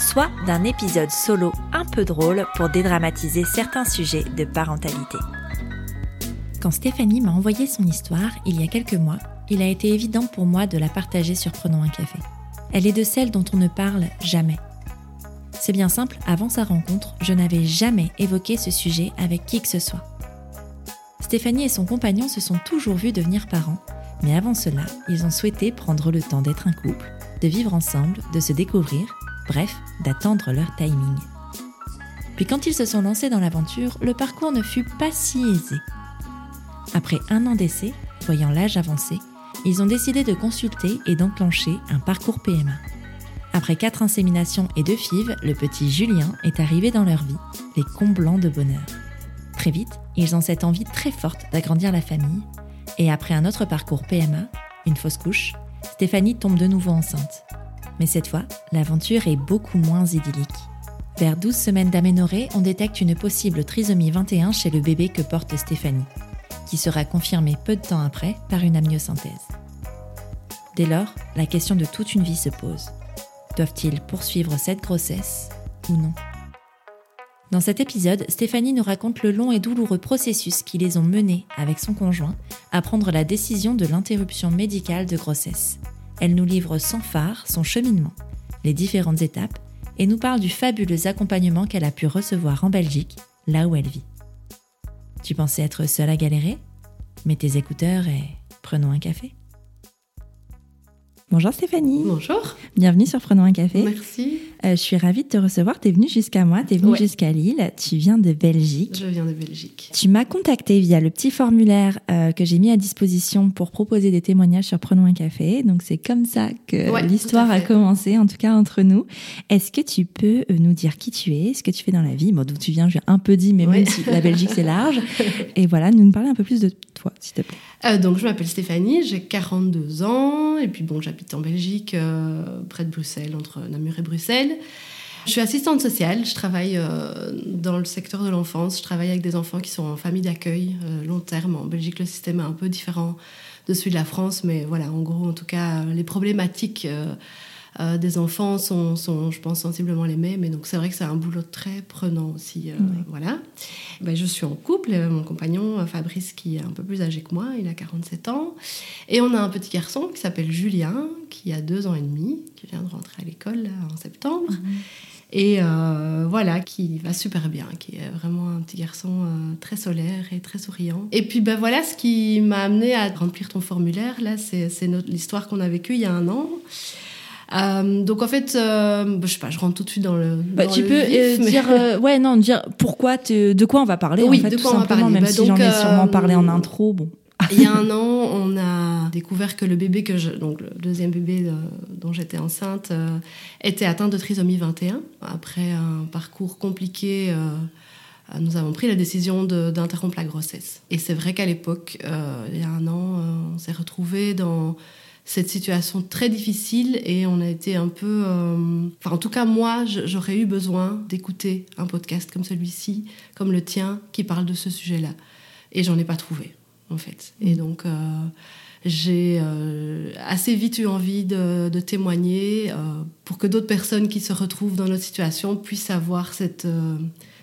soit d'un épisode solo un peu drôle pour dédramatiser certains sujets de parentalité. Quand Stéphanie m'a envoyé son histoire il y a quelques mois, il a été évident pour moi de la partager sur Prenons un café. Elle est de celles dont on ne parle jamais. C'est bien simple, avant sa rencontre, je n'avais jamais évoqué ce sujet avec qui que ce soit. Stéphanie et son compagnon se sont toujours vus devenir parents, mais avant cela, ils ont souhaité prendre le temps d'être un couple, de vivre ensemble, de se découvrir, bref, d'attendre leur timing. Puis quand ils se sont lancés dans l'aventure, le parcours ne fut pas si aisé. Après un an d'essai, voyant l'âge avancé, ils ont décidé de consulter et d'enclencher un parcours PMA. Après quatre inséminations et deux fives, le petit Julien est arrivé dans leur vie, les comblant de bonheur. Très vite, ils ont cette envie très forte d'agrandir la famille, et après un autre parcours PMA, une fausse couche, Stéphanie tombe de nouveau enceinte. Mais cette fois, l'aventure est beaucoup moins idyllique. Vers 12 semaines d'aménorrhée, on détecte une possible trisomie 21 chez le bébé que porte Stéphanie, qui sera confirmée peu de temps après par une amniosynthèse. Dès lors, la question de toute une vie se pose. Doivent-ils poursuivre cette grossesse ou non? Dans cet épisode, Stéphanie nous raconte le long et douloureux processus qui les ont menés, avec son conjoint, à prendre la décision de l'interruption médicale de grossesse. Elle nous livre sans phare son cheminement, les différentes étapes, et nous parle du fabuleux accompagnement qu'elle a pu recevoir en Belgique, là où elle vit. Tu pensais être seule à galérer? Mets tes écouteurs et prenons un café. Bonjour Stéphanie. Bonjour. Bienvenue sur Prenons un café. Merci. Euh, je suis ravie de te recevoir. Tu es venue jusqu'à moi, tu es venue Ouais. jusqu'à Lille. Tu viens de Belgique. Je viens de Belgique. Tu m'as contacté via le petit formulaire euh, que j'ai mis à disposition pour proposer des témoignages sur Prenons un café. Donc c'est comme ça que Ouais, l'histoire a commencé, en tout cas entre nous. Est-ce que tu peux euh, nous dire qui tu es, ce que tu fais dans la vie? Bon, d'où tu viens, j'ai un peu dit, mais Ouais. même si la Belgique c'est large. Et voilà, nous nous parler un peu plus de toi, s'il te plaît. Euh, donc, je m'appelle Stéphanie, j'ai 42 ans, et puis bon, j'habite en Belgique, près de Bruxelles, entre Namur et Bruxelles. Je suis assistante sociale, je travaille euh, dans le secteur de l'enfance, je travaille avec des enfants qui sont en famille d'accueil euh, long terme. En Belgique, le système est un peu différent de celui de la France, mais voilà, en gros, en tout cas, les problématiques euh, euh, des enfants sont, sont, je pense, sensiblement les mêmes. Et donc, c'est vrai que c'est un boulot très prenant aussi. euh. Voilà. Ben, je suis en couple, euh, mon compagnon Fabrice, qui est un peu plus âgé que moi, il a 47 ans. Et on a un petit garçon qui s'appelle Julien, qui a deux ans et demi, qui vient de rentrer à l'école là, en septembre. Et euh, voilà, qui va super bien, qui est vraiment un petit garçon euh, très solaire et très souriant. Et puis ben voilà, ce qui m'a amené à remplir ton formulaire, là, c'est c'est notre- l'histoire qu'on a vécue il y a un an. Euh, donc en fait, euh, ben, je sais pas, je rentre tout de suite dans le. Bah, dans tu le peux vif, euh, mais- dire, euh, ouais, non, dire pourquoi, te- de quoi on va parler, Oui, en fait, de tout quoi on va simplement, parler. même Bah, si j'en ai sûrement euh, parlé en intro, bon. Il y a un an, on a découvert que le bébé que je, donc le deuxième bébé dont j'étais enceinte, euh, était atteint de trisomie 21. Après un parcours compliqué, euh, nous avons pris la décision d'interrompre la grossesse. Et c'est vrai qu'à l'époque, euh, il y a un an, euh, on s'est retrouvés dans cette situation très difficile et on a été un peu... euh, Enfin, en tout cas, moi, j'aurais eu besoin d'écouter un podcast comme celui-ci, comme le tien, qui parle de ce sujet-là. Et j'en ai pas trouvé, en fait. Et donc, euh, j'ai euh, assez vite eu envie de, de témoigner euh, pour que d'autres personnes qui se retrouvent dans notre situation puissent avoir cette, euh,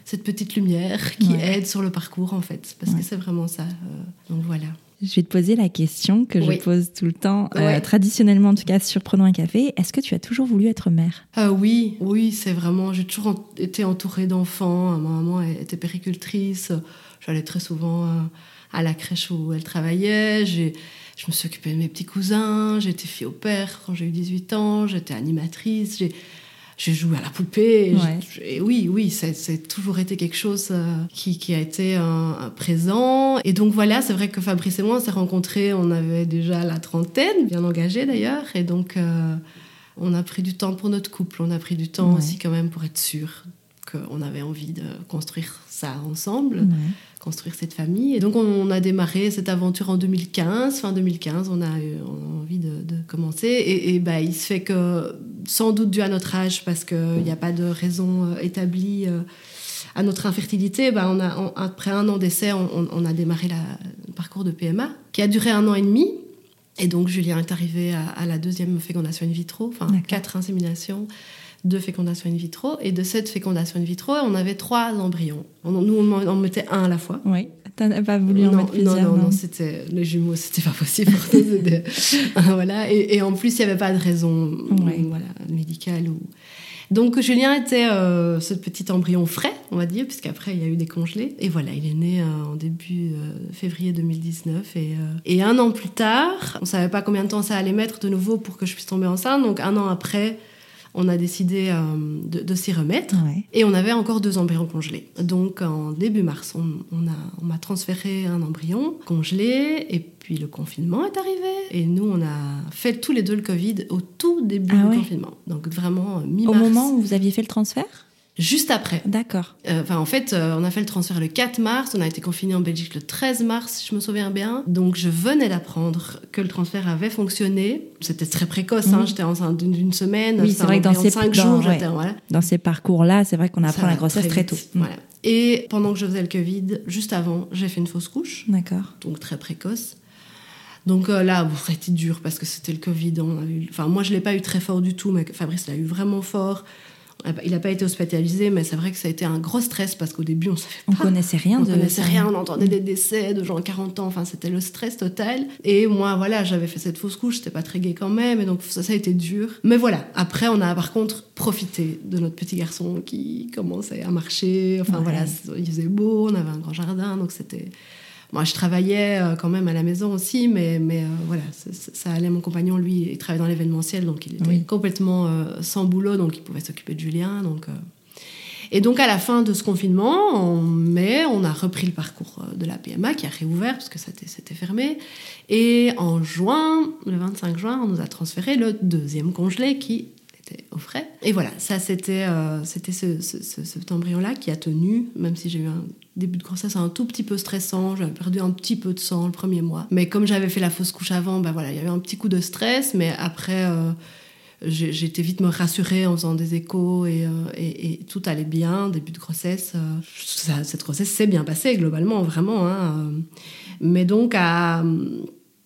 cette petite lumière qui Ouais. aide sur le parcours, en fait. Parce Ouais. que c'est vraiment ça. donc voilà. Je vais te poser la question que Oui. je pose tout le temps, euh, traditionnellement en tout cas sur Prenons un café. Est-ce que tu as toujours voulu être mère? Euh, oui, oui, c'est vraiment. J'ai toujours en- été entourée d'enfants. Ma maman était péricultrice. J'allais très souvent euh, à la crèche où elle travaillait. J'ai, je me suis occupée de mes petits cousins. J'étais fille au père quand j'ai eu 18 ans. J'étais animatrice. J'ai, j'ai joué à la poupée. Ouais. J'ai- et oui, oui, c'est, toujours été quelque chose euh, qui, qui a été un, un présent. Et donc voilà, c'est vrai que Fabrice et moi, on s'est rencontrés. On avait déjà la trentaine, bien engagés d'ailleurs. Et donc. euh, On a pris du temps pour notre couple, on a pris du temps aussi quand même pour être sûr qu'on avait envie de construire ça ensemble, construire cette famille. Et donc on, a démarré cette aventure en 2015, fin 2015, on a eu envie de, commencer. Et, bah, il se fait que, sans doute dû à notre âge, parce qu'il n'y a pas de raison euh, établie euh, à notre infertilité, bah, on a, après un an d'essai, on, a démarré le parcours de PMA, qui a duré un an et demi. Et donc Julien est arrivé à, la deuxième fécondation in vitro, enfin quatre inséminations de fécondation in vitro. Et de cette fécondation in vitro, on avait trois embryons. nous, on en mettait un à la fois. Oui. T'as pas voulu en mettre plusieurs Non, non, non, c'était les jumeaux, c'était pas possible. voilà. Et, en plus, il n'y avait pas de raison voilà, médicale ou. Donc Julien était euh, ce petit embryon frais, on va dire, puisqu'après il y a eu des congelés. Et voilà, il est né euh, en début euh, février 2019. Et, et, un an plus tard, on savait pas combien de temps ça allait mettre de nouveau pour que je puisse tomber enceinte. Donc un an après, on a décidé euh, de, s'y remettre. Et on avait encore deux embryons congelés. Donc en début mars, on, m'a transféré un embryon congelé et puis le confinement est arrivé. Et nous, on a fait tous les deux le Covid au tout début ah du confinement. Donc vraiment mi-mars. Au moment où vous aviez fait le transfert? Juste après. D'accord. Euh, enfin, en fait, euh, on a fait le transfert le 4 mars, on a été confiné en Belgique le 13 mars, si je me souviens bien. Donc, je venais d'apprendre que le transfert avait fonctionné. C'était très précoce, hein, mhm. j'étais enceinte d'une semaine. Oui, c'est vrai que dans ces, cinq jours, dans ces parcours-là, c'est vrai qu'on apprend la grossesse très, tôt. Voilà. Et pendant que je faisais le Covid, juste avant, j'ai fait une fausse couche. D'accord. Donc, très précoce. Donc euh, là, bon, ça a été dur parce que c'était le Covid. On a eu... Enfin, moi, je ne l'ai pas eu très fort du tout, mais Fabrice l'a eu vraiment fort. Il n'a pas été hospitalisé, mais c'est vrai que ça a été un gros stress parce qu'au début, on savait pas. On connaissait rien. On connaissait rien. On entendait des décès de gens 40 ans. Enfin, c'était le stress total. Et moi, voilà, j'avais fait cette fausse couche. C'était pas très gai quand même. Et donc, ça, ça a été dur. Mais voilà. Après, on a par contre profité de notre petit garçon qui commençait à marcher. Enfin, voilà, il faisait beau. On avait un grand jardin. Donc, c'était moi, je travaillais euh, quand même à la maison aussi, mais, mais euh, voilà, ça, allait. Mon compagnon, lui, il travaillait dans l'événementiel, donc il était complètement euh, sans boulot, donc il pouvait s'occuper de Julien. Donc, Et donc, à la fin de ce confinement, en mai, on a repris le parcours de la PMA qui a réouvert parce que c'était fermé. Et en juin, le 25 juin, on nous a transféré le deuxième congelé qui au frais. Et voilà, ça c'était euh, c'était ce, cet embryon-là qui a tenu, même si j'ai eu un début de grossesse un tout petit peu stressant, j'avais perdu un petit peu de sang le premier mois. Mais comme j'avais fait la fausse couche avant, ben voilà, il y a eu un petit coup de stress, mais après... Euh, été vite me rassurer en faisant des échos et, euh, et, tout allait bien, début de grossesse. cette grossesse s'est bien passée globalement, vraiment. Hein, mais donc à,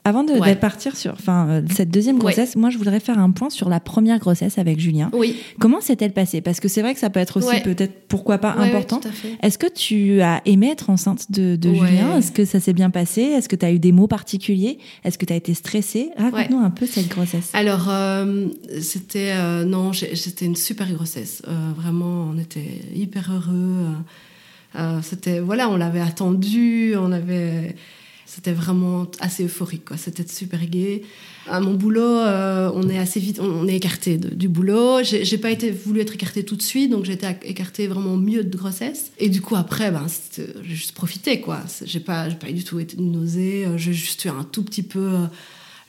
avant de, partir sur enfin, euh, cette deuxième grossesse, moi je voudrais faire un point sur la première grossesse avec Julien. Oui. Comment s'est-elle passée? Parce que c'est vrai que ça peut être aussi peut-être, pourquoi pas, important. Est-ce que tu as aimé être enceinte de, Julien? Est-ce que ça s'est bien passé? Est-ce que tu as eu des mots particuliers? Est-ce que tu as été stressée? Raconte-nous un peu cette grossesse. Alors, euh, c'était euh, non, c'était une super grossesse. vraiment, on était hyper heureux. c'était voilà, on l'avait attendu, on avait c'était vraiment assez euphorique, quoi. C'était super gai. À mon boulot, euh, on est assez vite, on, est écarté du boulot. J'ai pas été voulu être écarté tout de suite, donc j'étais écarté vraiment mieux de grossesse. Et du coup après, ben, j'ai juste profité, quoi. J'ai pas, pas du tout été nausée. J'ai juste eu un tout petit peu euh,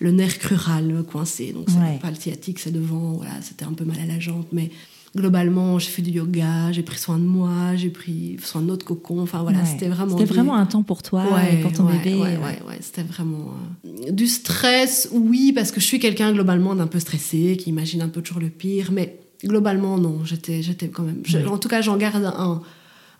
le nerf crural coincé. Donc c'est pas le sciatique, c'est devant. Voilà, c'était un peu mal à la jambe, mais globalement, j'ai fait du yoga, j'ai pris soin de moi, j'ai pris soin de notre cocon. Enfin voilà, c'était vraiment. C'était vraiment un temps pour toi et pour ton bébé. Ouais, ouais, c'était vraiment euh, du stress. Oui, parce que je suis quelqu'un globalement d'un peu stressé, qui imagine un peu toujours le pire, mais globalement non, j'étais, j'étais quand même. en tout cas, j'en garde un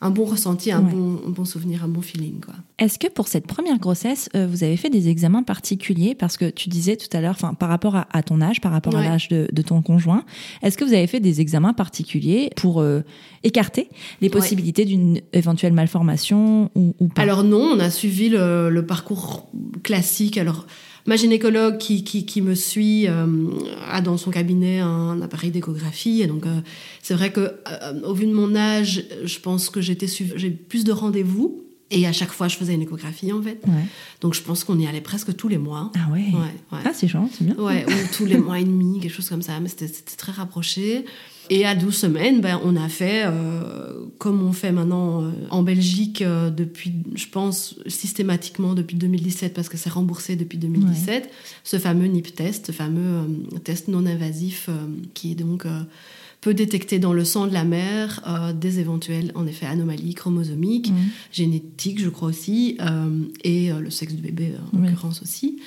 un bon ressenti, un, bon, bon, souvenir, un bon feeling. Quoi. Est-ce que pour cette première grossesse, euh, vous avez fait des examens particuliers? Parce que tu disais tout à l'heure, par rapport à, ton âge, par rapport à l'âge de, ton conjoint, est-ce que vous avez fait des examens particuliers pour euh, écarter les possibilités d'une éventuelle malformation ou, pas? Alors non, on a suivi le, le parcours classique. Alors Ma gynécologue qui, qui, me suit euh, a dans son cabinet un appareil d'échographie. Et donc, euh, c'est vrai que euh, au vu de mon âge, je pense que j'étais j'ai plus de rendez-vous. Et à chaque fois, je faisais une échographie, en fait. Ouais. Donc, je pense qu'on y allait presque tous les mois. Ah ouais. Ouais, ouais. Ah, c'est gentil, c'est bien. Ouais, ou tous les mois et demi, quelque chose comme ça. Mais c'était très rapproché. Et à 12 semaines, ben, on a fait, euh, comme on fait maintenant euh, en Belgique euh, depuis, je pense, systématiquement depuis 2017, parce que c'est remboursé depuis 2017, ce fameux NIP test, ce fameux test non invasif qui donc peut détecter dans le sang de la mère des éventuelles, en effet, anomalies chromosomiques, génétiques, je crois aussi, et le sexe du bébé, en l'occurrence aussi.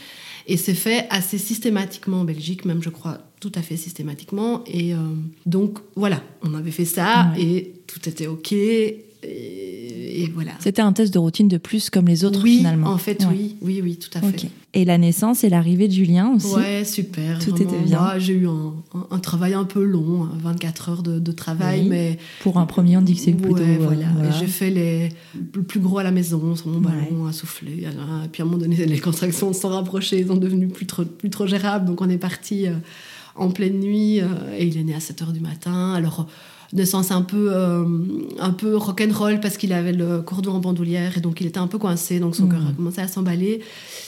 Et c'est fait assez systématiquement en Belgique, même je crois tout à fait systématiquement. Et euh, donc voilà, on avait fait ça Ouais. et tout était OK. Et, et voilà. C'était un test de routine de plus comme les autres oui, finalement. en fait, Ouais. oui, oui, oui, tout à fait. Et la naissance et l'arrivée de Julien aussi. Ouais, super. Tout vraiment. était bien. Moi, j'ai eu un, un- un travail un peu long, hein, 24 heures de, de travail, Oui. mais Pour un premier, on dit que c'est plutôt. Ouais, euh, voilà. voilà. Et j'ai fait les, le plus gros à la maison, sur mon Ouais. ballon, à souffler. Et puis à un moment donné, les contractions se sont rapprochées, elles sont devenues plus trop, plus trop gérables. Donc on est parti euh, en pleine nuit euh, et il est né à 7 heures du matin. Alors, naissance un peu, euh, un peu rock'n'roll parce qu'il avait le cordon en bandoulière et donc il était un peu coincé. Donc son cœur a commencé à s'emballer.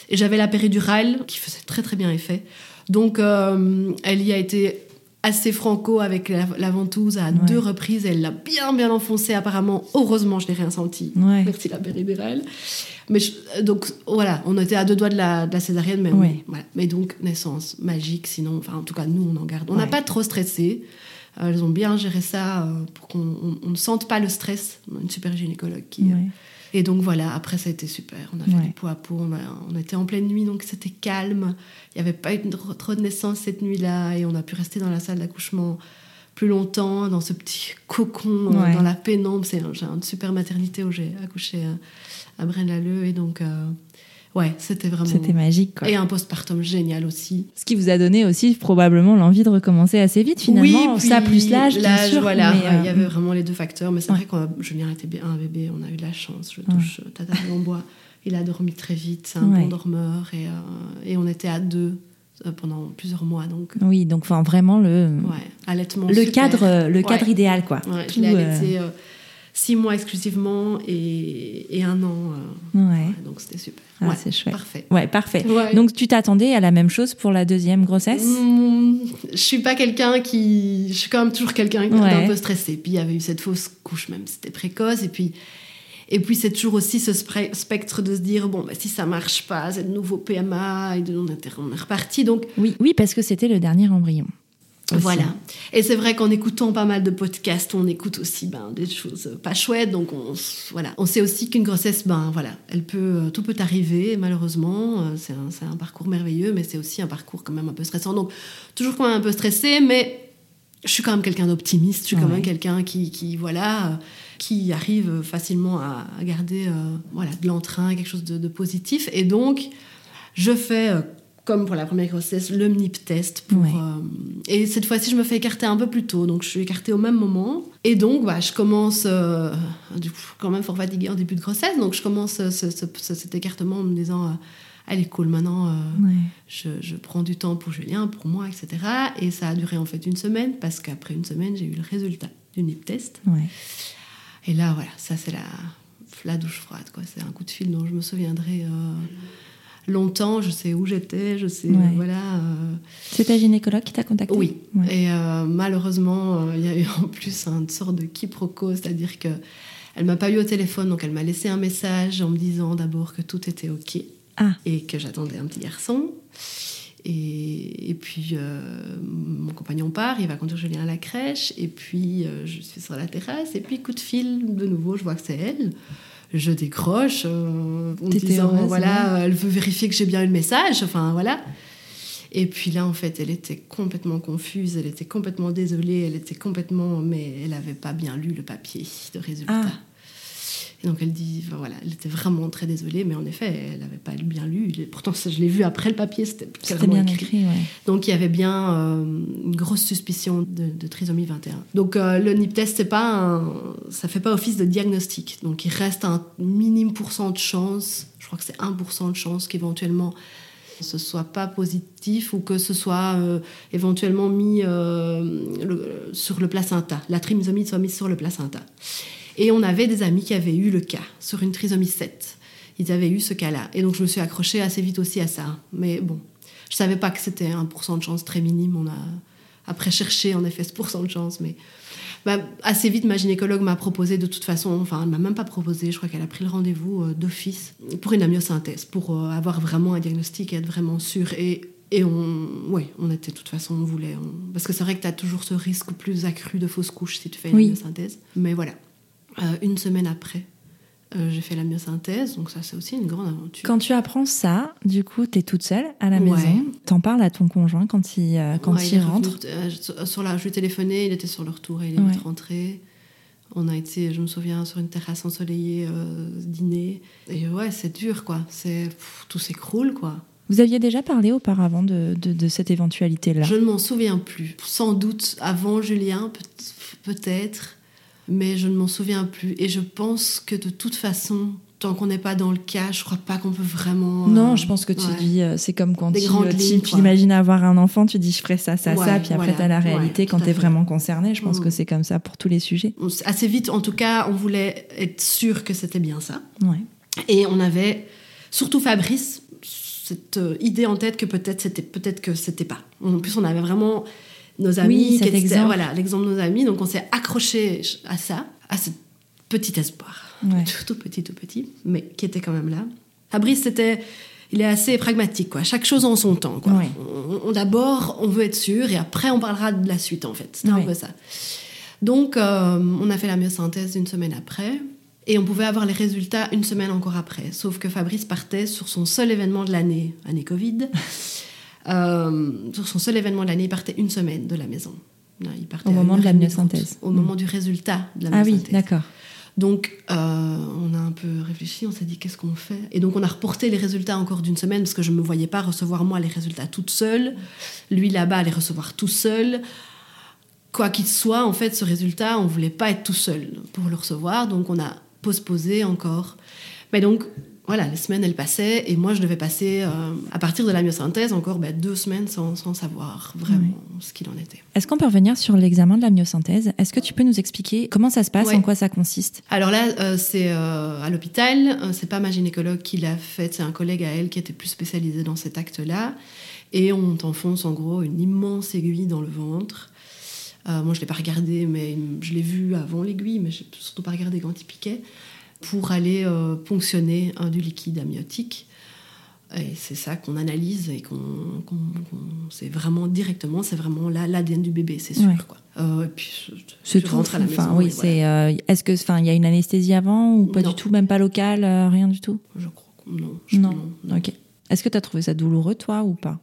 Et j'avais la péridurale qui faisait très très bien effet. Donc euh, elle y a été assez franco avec la, la ventouse à Ouais. deux reprises. Elle l'a bien bien enfoncé apparemment. Heureusement, je n'ai rien senti. Ouais. Merci la péridurale. Mais je- donc voilà, on était à deux doigts de la, de la césarienne, mais Ouais. voilà. Mais donc naissance magique. Sinon, enfin en tout cas nous on en garde. On n'a pas trop stressé. Euh, Elles ont bien géré ça euh, pour qu'on on- on ne sente pas le stress. On a une super gynécologue qui, Ouais. et donc voilà, après ça a été super. On a fait du pot à pot, on, a- on était en pleine nuit, donc c'était calme. Il n'y avait pas eu trop de naissances cette nuit-là, et on a pu rester dans la salle d'accouchement plus longtemps, dans ce petit cocon, euh, Ouais. dans la pénombre. C'est une super maternité où j'ai accouché à, à Braine-l'Alleud, et donc euh, ouais, c'était vraiment... C'était magique. Quoi. Et un postpartum génial aussi. Ce qui vous a donné aussi probablement l'envie de recommencer assez vite finalement. Oui, ça plus l'âge, l'âge, voilà. ouais, Il y euh, avait vraiment les deux facteurs. Mais c'est Ouais. vrai quand Julien était un bébé, on a eu de la chance. Je Ouais. touche euh, Tata en bois. Il a dormi très vite. C'est un Ouais. bon dormeur. Et, euh, et on était à deux pendant plusieurs mois. Donc, Oui, donc enfin vraiment le ouais, allaitement le super. cadre le cadre Ouais. idéal quoi. Ouais, Tout, je l'ai allaité euh, six mois exclusivement et, et un an. euh, ouais. ouais, donc c'était super. Ah, Ouais, c'est chouette. Parfait. Ouais, parfait. Donc tu t'attendais à la même chose pour la deuxième grossesse? Mmh, je suis pas quelqu'un qui. Je suis quand même toujours quelqu'un d'un peu stressé. Puis il y avait eu cette fausse couche, même c'était précoce. Et puis, et puis c'est toujours aussi ce spectre de se dire bon, bah, si ça marche pas, c'est de nouveau PMA, et de- on, est, on est reparti. Donc Oui, oui, parce que c'était le dernier embryon. Aussi. voilà. Et c'est vrai qu'en écoutant pas mal de podcasts, on écoute aussi ben, des choses pas chouettes. Donc on, voilà. on sait aussi qu'une grossesse, ben, voilà, elle peut, euh, tout peut arriver, malheureusement. Euh, C'est un, parcours merveilleux, mais c'est aussi un parcours quand même un peu stressant. Donc toujours quand même un peu stressé, mais je suis quand même quelqu'un d'optimiste. Je suis quand même quelqu'un qui, qui, voilà, euh, qui arrive facilement à, garder euh, voilà, de l'entrain, quelque chose de, de positif. Et donc, je fais, comme pour la première grossesse, le MNIP test. Pour, Ouais. euh, et cette fois-ci, je me fais écarter un peu plus tôt. Donc, je suis écartée au même moment. Et donc, bah, je commence, euh, du coup, quand même fort fatiguée en début de grossesse. Donc, je commence euh, ce- ce- ce- cet écartement en me disant, euh, allez, cool, maintenant, euh, Ouais. je, je prends du temps pour Julien, pour moi, etc. Et ça a duré en fait une semaine, parce qu'après une semaine, j'ai eu le résultat du NIP test. Ouais. Et là, voilà, ça c'est la, la douche froide, quoi. C'est un coup de fil dont je me souviendrai longtemps. Je sais où j'étais, je sais, Ouais. voilà. euh, C'est ta gynécologue qui t'a contacté oui. Ouais. Et euh, malheureusement, euh, il y a eu en plus une sorte de quiproquo, c'est-à-dire que elle m'a pas eu au téléphone, donc elle m'a laissé un message en me disant d'abord que tout était ok Ah. et que j'attendais un petit garçon. Et, et puis euh, mon compagnon part, il va conduire Julien à la crèche, et puis je suis sur la terrasse, et puis coup de fil, de nouveau, je vois que c'est elle. Je décroche euh, en disant, heureuse, voilà, elle veut vérifier que j'ai bien eu le message, enfin voilà. Et puis là, en fait, elle était complètement confuse, elle était complètement désolée, elle était complètement. Mais elle n'avait pas bien lu le papier de résultat. Ah. Et donc elle dit, enfin, voilà, elle était vraiment très désolée, mais en effet, elle n'avait pas bien lu. Pourtant, ça, je l'ai vu après le papier, c'était clairement bien écrit, ouais. donc il y avait bien euh, une grosse suspicion de, de trisomie 21. Donc euh, le NIP test, c'est pas un- ça fait pas office de diagnostic. Donc il reste un minime pourcent de chance, je crois que c'est 1% de chance qu'éventuellement ce soit pas positif ou que ce soit euh, éventuellement mis euh, le- sur le placenta, la trisomie soit mise sur le placenta. Et on avait des amis qui avaient eu le cas sur une trisomie 7. Ils avaient eu ce cas-là. Et donc je me suis accrochée assez vite aussi à ça. Mais bon, je savais pas que c'était un pourcent de chance très minime. On a après cherché en effet ce pourcent de chance, mais bah, assez vite, ma gynécologue m'a proposé de toute façon, enfin, elle m'a même pas proposé, je crois qu'elle a pris le rendez-vous euh, d'office pour une amyosynthèse, pour euh, avoir vraiment un diagnostic et être vraiment sûre. Et, et on, ouais, on était de toute façon, on voulait. Parce que c'est vrai que tu as toujours ce risque plus accru de fausse couche si tu fais une amyosynthèse. Mais voilà. Euh, une semaine après, euh, j'ai fait la myosynthèse, donc ça c'est aussi une grande aventure. Quand tu apprends ça, du coup, tu es toute seule à la maison. T'en parles à ton conjoint quand il, euh, quand il, rentre sur la, Je lui ai téléphoné, il était sur le retour et il est rentré. On a été, je me souviens, sur une terrasse ensoleillée, dîner. Et ouais, c'est dur, quoi. C'est, tout s'écroule, quoi. Vous aviez déjà parlé auparavant de, de, de cette éventualité-là? Je ne m'en souviens plus. Sans doute avant Julien, peut-être mais je ne m'en souviens plus. Et je pense que de toute façon, tant qu'on n'est pas dans le cas, je crois pas qu'on peut vraiment. Non, je pense que tu dis, euh, c'est comme quand tu, euh, tu imagines avoir un enfant, tu dis je ferai ça, ça, ça, puis après tu as la réalité quand tu es vraiment concerné. Je pense que mm. c'est comme ça pour tous les sujets. Assez vite, en tout cas, on voulait être sûr que c'était bien ça. Ouais. Et on avait, surtout Fabrice, cette euh, idée en tête que peut-être c'était peut-être que c'était pas. En plus, on avait vraiment nos amis. Oui, exemple. Voilà, l'exemple de nos amis. Donc on s'est accroché à ça, à ce petit espoir. Tout, petit, tout petit, mais qui était quand même là. Fabrice, c'était. Il est assez pragmatique, quoi. Chaque chose en son temps, quoi. On, D'abord, on veut être sûr, et après, on parlera de la suite, en fait. C'était un peu ça. Donc, euh, on a fait la myosynthèse une semaine après, et on pouvait avoir les résultats une semaine encore après. Sauf que Fabrice partait sur son seul événement de l'année, année Covid. Euh, sur son seul événement de l'année, il partait une semaine de la maison. Il partait au moment de la myosynthèse. Au moment du résultat de la myosynthèse. Ah oui, d'accord. Donc, euh, on a un peu réfléchi, on s'est dit qu'est-ce qu'on fait? Et donc, on a reporté les résultats encore d'une semaine parce que je ne me voyais pas recevoir moi les résultats toute seule. Lui, là-bas, les recevoir tout seul. Quoi qu'il soit, en fait, ce résultat, on ne voulait pas être tout seul pour le recevoir. Donc, on a postposé encore. Mais donc, voilà, les semaines, elles passaient, et moi, je devais passer, euh, à partir de la myosynthèse, encore ben, deux semaines sans, savoir vraiment ce qu'il en était. Est-ce qu'on peut revenir sur l'examen de la myosynthèse? Est-ce que tu peux nous expliquer comment ça se passe, en quoi ça consiste? Alors là, euh, c'est euh, à l'hôpital, c'est pas ma gynécologue qui l'a fait, c'est un collègue à elle qui était plus spécialisé dans cet acte-là, et on t'enfonce en gros une immense aiguille dans le ventre. moi, je l'ai pas regardé, mais je l'ai vu avant l'aiguille, mais je n'ai surtout pas regardé quand il piquait pour aller euh, ponctionner du liquide amniotique. Et c'est ça qu'on analyse et qu'on, c'est vraiment directement, c'est vraiment l'ADN du bébé, c'est sûr. Quoi. Euh, et puis, c'est tout. à la maison. Oui, c'est. Euh, est-ce que, enfin, il y a une anesthésie avant ou pas du tout, même pas locale, rien du tout? Je crois que non. non. Ok. Est-ce que tu as trouvé ça douloureux, toi, ou pas?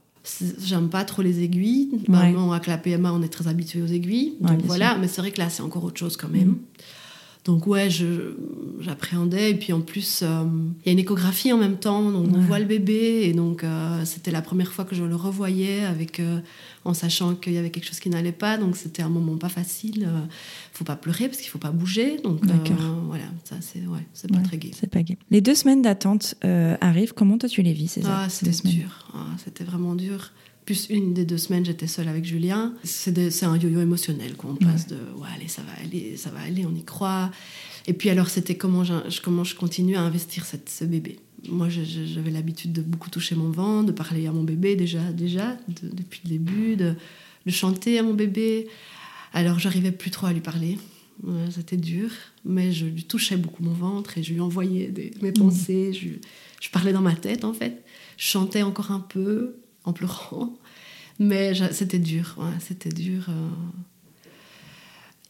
J'aime pas trop les aiguilles. Normalement, avec la PMA, on est très habitué aux aiguilles. Donc voilà, mais c'est vrai que là, c'est encore autre chose quand même. Mm. Donc ouais, j'appréhendais. Et puis en plus, euh, il y a une échographie en même temps, donc on voit le bébé. Et donc euh, c'était la première fois que je le revoyais, avec, euh, en sachant qu'il y avait quelque chose qui n'allait pas. Donc c'était un moment pas facile. Il faut pas pleurer parce qu'il faut pas bouger. Donc voilà, ça c'est ouais, c'est pas très gai. C'est pas gai. Les deux semaines d'attente arrivent. Comment toi tu les vis ces ah, C'était dur. Ah, c'était vraiment dur plus une des deux semaines, j'étais seule avec Julien. C'est un yo-yo émotionnel, quoi. On passe de ouais, allez, ça va aller, ça va aller, on y croit. Et puis alors, c'était comment je, comment je continue à investir cette, ce bébé? Moi, j'avais l'habitude de beaucoup toucher mon ventre, de parler à mon bébé déjà, déjà depuis le début, de, de, chanter à mon bébé. Alors, j'arrivais plus trop à lui parler. C'était dur, mais je lui touchais beaucoup mon ventre et je lui envoyais des, mes mmh. pensées. Je, je parlais dans ma tête, en fait. Je chantais encore un peu en pleurant. Mais c'était dur, c'était dur. Euh.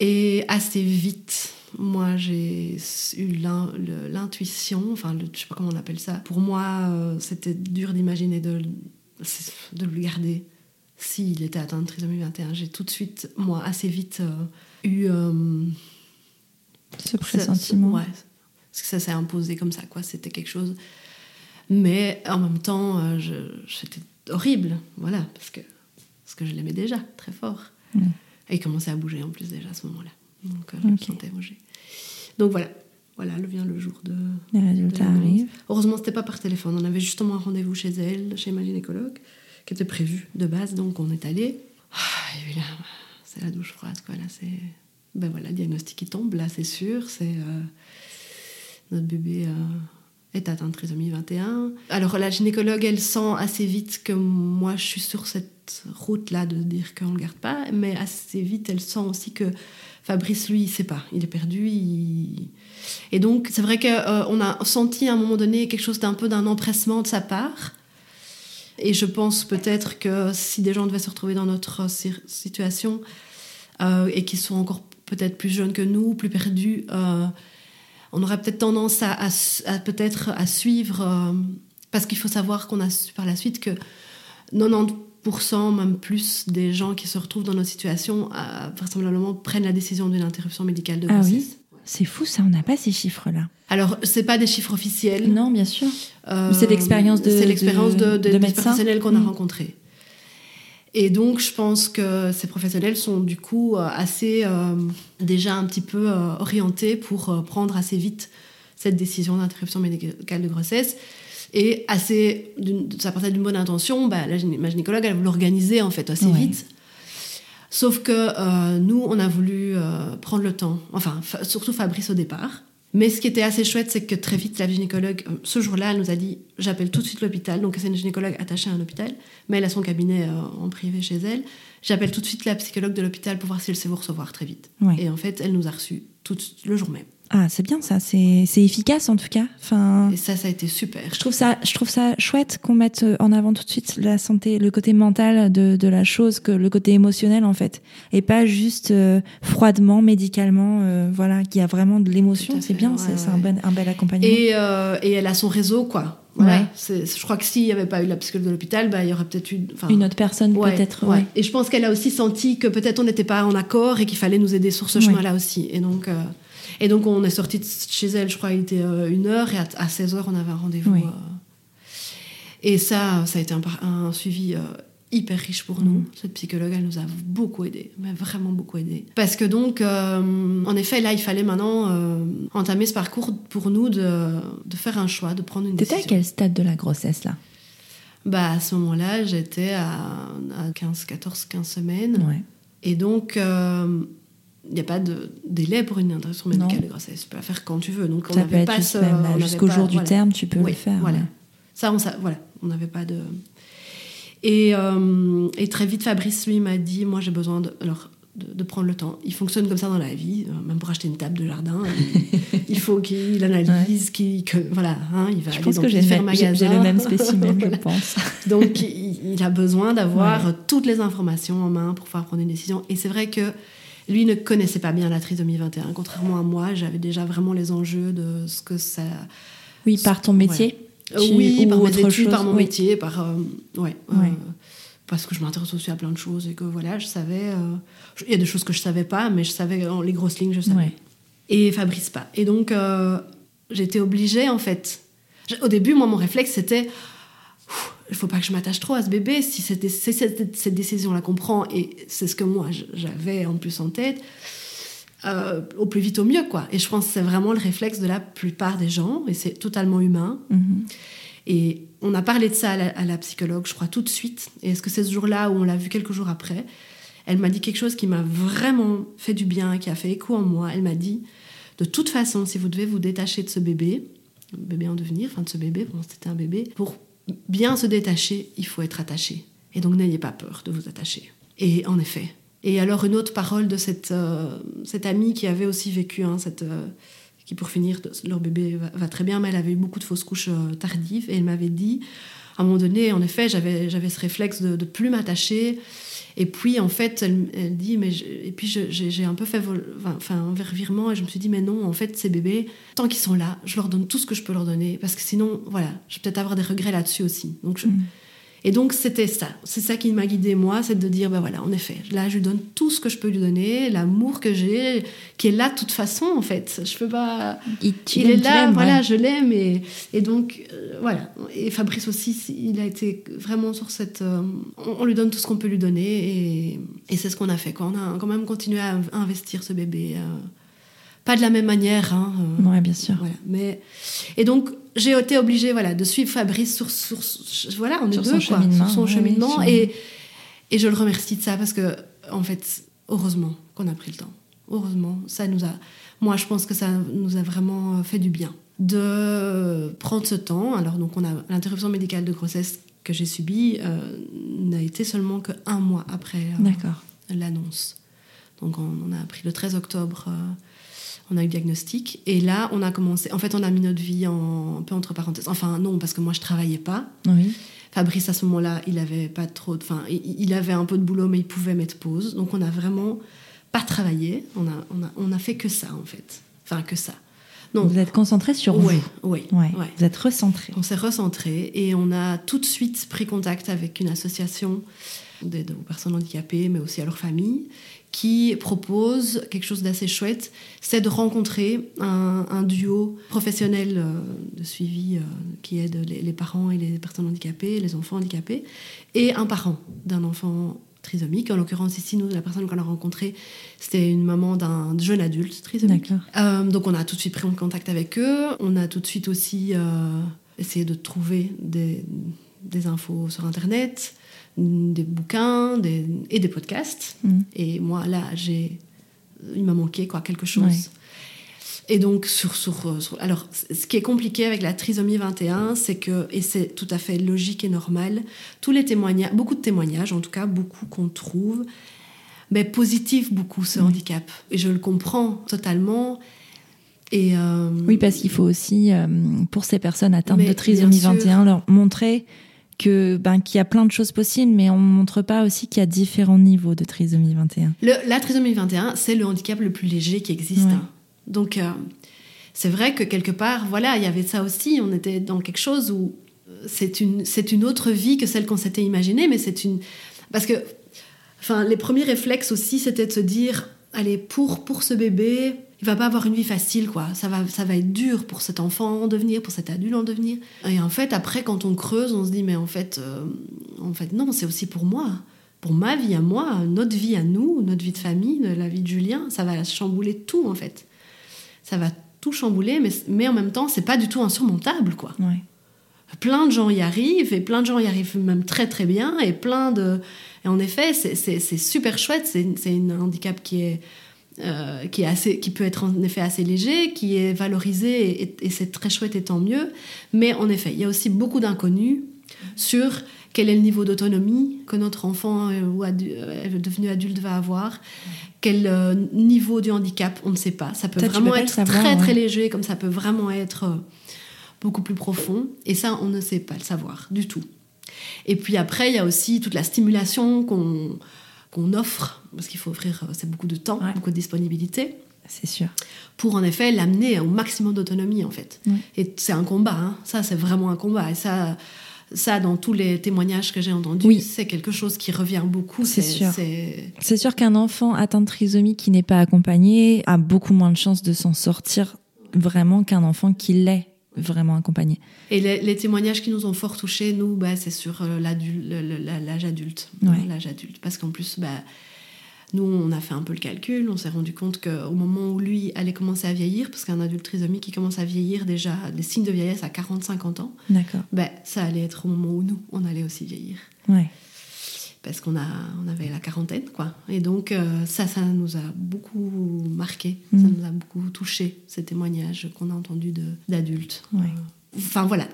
Et assez vite, moi, j'ai eu l'intuition, enfin, je sais pas comment on appelle ça. Pour moi, euh, c'était dur d'imaginer de, de le garder s'il était atteint de trisomie 21. J'ai tout de suite, moi, assez vite euh, eu... ce pressentiment. ouais, parce que ça s'est imposé comme ça, quoi. C'était quelque chose... Mais en même temps, j'étais horrible, voilà, parce que, parce que je l'aimais déjà très fort. Et il commençait à bouger en plus déjà à ce moment-là. Donc euh, je me sentais bouger. Donc voilà, voilà, le vient le jour de. Les résultats arrivent. Heureusement, c'était pas par téléphone. On avait justement un rendez-vous chez elle, chez ma gynécologue, qui était prévu de base, donc on est allé. Ah, c'est la douche froide, quoi. Là, c'est ben voilà, diagnostic qui tombe, là c'est sûr, c'est euh, notre bébé euh, est atteint de trisomie 21. Alors la gynécologue, elle sent assez vite que moi je suis sur cette route-là de dire qu'on ne le garde pas, mais assez vite elle sent aussi que Fabrice, lui, il sait pas, il est perdu. Et donc c'est vrai qu'on a senti à un moment donné quelque chose d'un peu d'un empressement de sa part. Et je pense peut-être que si des gens devaient se retrouver dans notre situation euh, et qui sont encore peut-être plus jeunes que nous, plus perdus, euh, on aurait peut-être tendance à, peut-être à suivre, euh, parce qu'il faut savoir qu'on a su par la suite que 90% même plus des gens qui se retrouvent dans notre situation vraisemblablement prennent la décision d'une interruption médicale de grossesse. Ah oui c'est fou ça, on n'a pas ces chiffres-là. Alors, c'est pas des chiffres officiels. Non, bien sûr. c'est l'expérience de de, de, des professionnels qu'on a mm. rencontrés. Et donc, je pense que ces professionnels sont du coup euh, assez euh, déjà un petit peu euh, orientés pour prendre assez vite cette décision d'interruption médicale de grossesse. Et assez, ça partait d'une bonne intention, bah, la, ma gynécologue, elle voulu l'organiser en fait assez vite. Sauf que nous, on a voulu prendre le temps, enfin, surtout Fabrice au départ. Mais ce qui était assez chouette, c'est que très vite, la gynécologue, euh, ce jour-là, elle nous a dit J'appelle tout de suite l'hôpital. Donc, c'est une gynécologue attachée à un hôpital, mais elle a son cabinet euh, en privé chez elle. J'appelle tout de suite la psychologue de l'hôpital pour voir si elle sait vous recevoir très vite. Et en fait, elle nous a reçus tout le jour même. Ah, c'est bien ça, c'est efficace en tout cas. Enfin, et ça, ça a été super. Je trouve ça, je trouve ça chouette qu'on mette euh, en avant tout de suite la santé, le côté mental de, de la chose, que le côté émotionnel en fait, et pas juste euh, froidement, médicalement, euh, voilà, qu'il y a vraiment de l'émotion. C'est bien, c'est un, bon, un bel accompagnement. Et, et elle a son réseau, quoi. Ouais. Je crois que s'il n'y avait pas eu la psychologue de l'hôpital, bah, il y aurait peut-être eu. Une autre personne, peut-être. Ouais. Et je pense qu'elle a aussi senti que peut-être on n'était pas en accord et qu'il fallait nous aider sur ce chemin-là aussi. Et donc. Et donc, on est sorti de chez elle, je crois, il était euh, une heure, et à, 16 heures, on avait un rendez-vous. Euh. et ça, ça a été un, suivi euh, hyper riche pour nous. Mm. Cette psychologue, elle nous a beaucoup aidé, mais vraiment beaucoup aidé. Parce que donc, en effet, là, il fallait maintenant entamer ce parcours pour nous de, de faire un choix, de prendre une décision. T'étais à quel stade de la grossesse, là? Bah, à ce moment-là, j'étais à, à 15, 14, 15 semaines. Ouais. Et donc, il n'y a pas de délai pour une interruption médicale de grossesse. Tu peux la faire quand tu veux. Donc on n'avait pas ce, jusqu'au jour du terme, tu peux le faire. Voilà. Ça, on, ça, voilà, on n'avait pas de. Et, euh, et, très vite, Fabrice lui m'a dit, moi j'ai besoin de, alors, de, prendre le temps. Il fonctionne comme ça dans la vie, euh, même pour acheter une table de jardin. il, faut qu'il analyse, qu'il, que, voilà, hein, il va je aller pense dans que j'ai, j'ai le même spécimen, je pense. Donc il, a besoin d'avoir toutes les informations en main pour pouvoir prendre une décision. Et c'est vrai que lui ne connaissait pas bien la trisomie 21. Contrairement à moi, j'avais déjà vraiment les enjeux de ce que ça. Oui, par ton métier. oui, par mes études, par mon métier, par euh, ouais. Euh, parce que je m'intéresse aussi à plein de choses et que voilà, je savais. Euh, il y a des choses que je savais pas, mais je savais les grosses lignes, je savais. Et Fabrice pas. Et donc j'étais obligée en fait. Au début, moi, mon réflexe c'était il faut pas que je m'attache trop à ce bébé. Si c'est cette, décision-là qu'on prend, et c'est ce que moi j'avais en plus en tête, euh, au plus vite au mieux, quoi. Et je pense que c'est vraiment le réflexe de la plupart des gens, et c'est totalement humain. Mm-hmm. Et on a parlé de ça à la, psychologue, je crois, tout de suite. Et est-ce que c'est ce jour-là où on l'a vu quelques jours après? Elle m'a dit quelque chose qui m'a vraiment fait du bien, qui a fait écho en moi. Elle m'a dit, de toute façon, si vous devez vous détacher de ce bébé, bébé en devenir, enfin de ce bébé, bon, c'était un bébé, pour bien se détacher, il faut être attaché. Et donc n'ayez pas peur de vous attacher. Et en effet. Et alors une autre parole de cette, euh, cette amie qui avait aussi vécu, hein, cette, euh, qui pour finir, leur bébé va, très bien, mais elle avait eu beaucoup de fausses couches euh, tardives, et elle m'avait dit, à un moment donné, en effet, j'avais, ce réflexe de plus m'attacher. Et puis, en fait, elle, dit, mais et puis j'ai, un peu fait enfin, un revirement et je me suis dit, mais non, en fait, ces bébés, tant qu'ils sont là, je leur donne tout ce que je peux leur donner parce que sinon, voilà, je vais peut-être avoir des regrets là-dessus aussi. Donc, mm. Et donc, c'était ça. C'est ça qui m'a guidée, moi, c'est de dire, ben voilà, en effet, là, je lui donne tout ce que je peux lui donner, l'amour que j'ai, qui est là de toute façon, en fait. Je peux pas. Il, est là, voilà, je l'aime. Et, et, donc, euh, voilà. Et Fabrice aussi, il a été vraiment sur cette. Euh, on, lui donne tout ce qu'on peut lui donner. Et, et c'est ce qu'on a fait. Quoi. On a quand même continué à, investir ce bébé. Euh, pas de la même manière. Hein, ouais, bien sûr. Voilà. Mais, et donc, j'ai été obligée voilà, de suivre Fabrice sur, sur, voilà, on est deux, son quoi, cheminement, sur son cheminement. et, et je le remercie de ça parce que, en fait, heureusement qu'on a pris le temps. Heureusement, ça nous a. Moi, je pense que ça nous a vraiment fait du bien de prendre ce temps. Alors, donc, on a l'interruption médicale de grossesse que j'ai subie euh, n'a été seulement que un mois après euh, l'annonce. Donc, on, a appris le 13 octobre. Euh, on a eu le diagnostic. Et là, on a commencé. En fait, on a mis notre vie en, un peu entre parenthèses. Enfin, non, parce que moi, je travaillais pas. Oui. Fabrice, à ce moment-là, il avait pas trop. Enfin, il, avait un peu de boulot, mais il pouvait mettre pause. Donc, on a vraiment pas travaillé. On a, on a, on a fait que ça, en fait. Enfin, que ça. Vous êtes concentré sur vous. Oui, ouais. Vous êtes recentré. On s'est recentré et on a tout de suite pris contact avec une association d'aide aux personnes handicapées, mais aussi à leurs familles, qui propose quelque chose d'assez chouette, c'est de rencontrer un, duo professionnel euh, de suivi euh, qui aide les, parents et les personnes handicapées, les enfants handicapés, et un parent d'un enfant trisomique. En l'occurrence, ici, nous, la personne qu'on a rencontrée, c'était une maman d'un jeune adulte trisomique. Euh, donc, on a tout de suite pris en contact avec eux. On a tout de suite aussi essayé de trouver des, des infos sur Internet des bouquins et des podcasts. Mm. Et moi, là, j'ai, il m'a manqué quoi, quelque chose. Et donc, sur, sur, alors, ce qui est compliqué avec la trisomie 21, c'est que, et c'est tout à fait logique et normal, tous les témoignages, beaucoup de témoignages, en tout cas, beaucoup qu'on trouve, mais positifs beaucoup ce handicap. Et je le comprends totalement. Et euh, oui, parce qu'il faut aussi, euh, pour ces personnes atteintes de trisomie 21, leur montrer que ben qu'il y a plein de choses possibles, mais on ne montre pas aussi qu'il y a différents niveaux de trisomie 21. la trisomie 21, c'est le handicap le plus léger qui existe. Hein. Donc euh, c'est vrai que quelque part, voilà, il y avait ça aussi. On était dans quelque chose où euh, c'est une une autre vie que celle qu'on s'était imaginée, mais c'est une parce que enfin les premiers réflexes aussi, c'était de se dire allez pour pour ce bébé il va pas avoir une vie facile, quoi. Ça va, ça va être dur pour cet enfant en devenir, pour cet adulte en devenir. Et en fait, après, quand on creuse, on se dit, mais en fait, euh, en fait non, c'est aussi pour moi. Pour ma vie à moi, notre vie à nous, notre vie de famille, la vie de Julien, ça va chambouler tout, en fait. Ça va tout chambouler, mais, mais en même temps, c'est pas du tout insurmontable, quoi. Plein de gens y arrivent, et plein de gens y arrivent même très très bien, et plein de... Et en effet, c'est super chouette, c'est un handicap qui est euh, qui, est assez, qui peut être en effet assez léger, qui est valorisé et, c'est très chouette et tant mieux. Mais en effet, il y a aussi beaucoup d'inconnus sur quel est le niveau d'autonomie que notre enfant euh, ou euh, devenu adulte va avoir, quel niveau du handicap, on ne sait pas. Ça peut vraiment être très très léger, comme ça peut vraiment être beaucoup plus profond. Et ça, on ne sait pas le savoir du tout. Et puis après, il y a aussi toute la stimulation qu'on qu'on offre, parce qu'il faut offrir, euh, c'est beaucoup de temps, beaucoup de disponibilité. C'est sûr. Pour en effet l'amener au maximum d'autonomie en fait. Et c'est un combat, hein. ça c'est vraiment un combat. Et ça, ça dans tous les témoignages que j'ai entendus, c'est quelque chose qui revient beaucoup. C'est sûr. C'est sûr qu'un enfant atteint de trisomie qui n'est pas accompagné a beaucoup moins de chances de s'en sortir vraiment qu'un enfant qui l'est vraiment accompagné. Et les, témoignages qui nous ont fort touchés, nous, bah, c'est sur euh, l'âge adulte. L'âge adulte. Parce qu'en plus, bah, nous, on a fait un peu le calcul, on s'est rendu compte qu'au moment où lui allait commencer à vieillir, parce qu'un adulte trisomique qui commence à vieillir déjà, les signes de vieillesse à 40-50 ans, bah, ça allait être au moment où nous, on allait aussi vieillir. Ouais parce qu'on a, on avait la quarantaine, quoi. Et donc, euh, ça, ça nous a beaucoup marqué, ça mm. nous a beaucoup touché, ces témoignages qu'on a entendus d'adultes. Euh, enfin, voilà,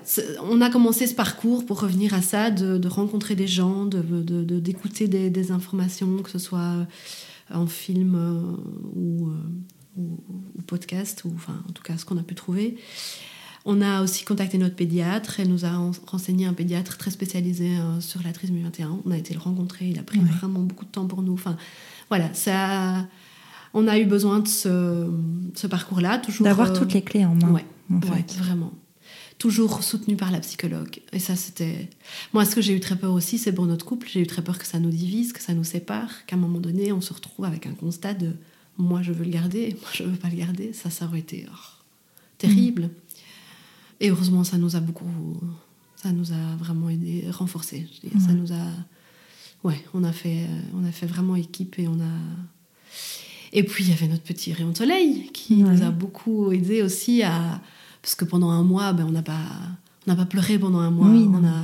on a commencé ce parcours pour revenir à ça, de, rencontrer des gens, d'écouter de, des, informations, que ce soit en film euh, ou, ou, ou, podcast, ou enfin, en tout cas, ce qu'on a pu trouver. On a aussi contacté notre pédiatre. Elle nous a renseigné un pédiatre très spécialisé euh, sur la trisomie 21. On a été le rencontrer. Il a pris vraiment beaucoup de temps pour nous. Enfin, voilà, ça. On a eu besoin de ce, parcours-là, toujours. D'avoir euh, toutes les clés en main. Ouais, vraiment. Toujours soutenu par la psychologue. Et ça, c'était. Moi, ce que j'ai eu très peur aussi, c'est pour notre couple. J'ai eu très peur que ça nous divise, que ça nous sépare, qu'à un moment donné, on se retrouve avec un constat de moi, je veux le garder, moi, je veux pas le garder. Ça, ça aurait été oh, terrible. Et heureusement, ça nous a beaucoup, ça nous a vraiment aidé, renforcé. Ça nous a, ouais, on a fait, on a fait vraiment équipe et on a. Et puis il y avait notre petit rayon de soleil qui nous a beaucoup aidé aussi à, parce que pendant un mois, ben on n'a pas, on n'a pas pleuré pendant un mois. on a,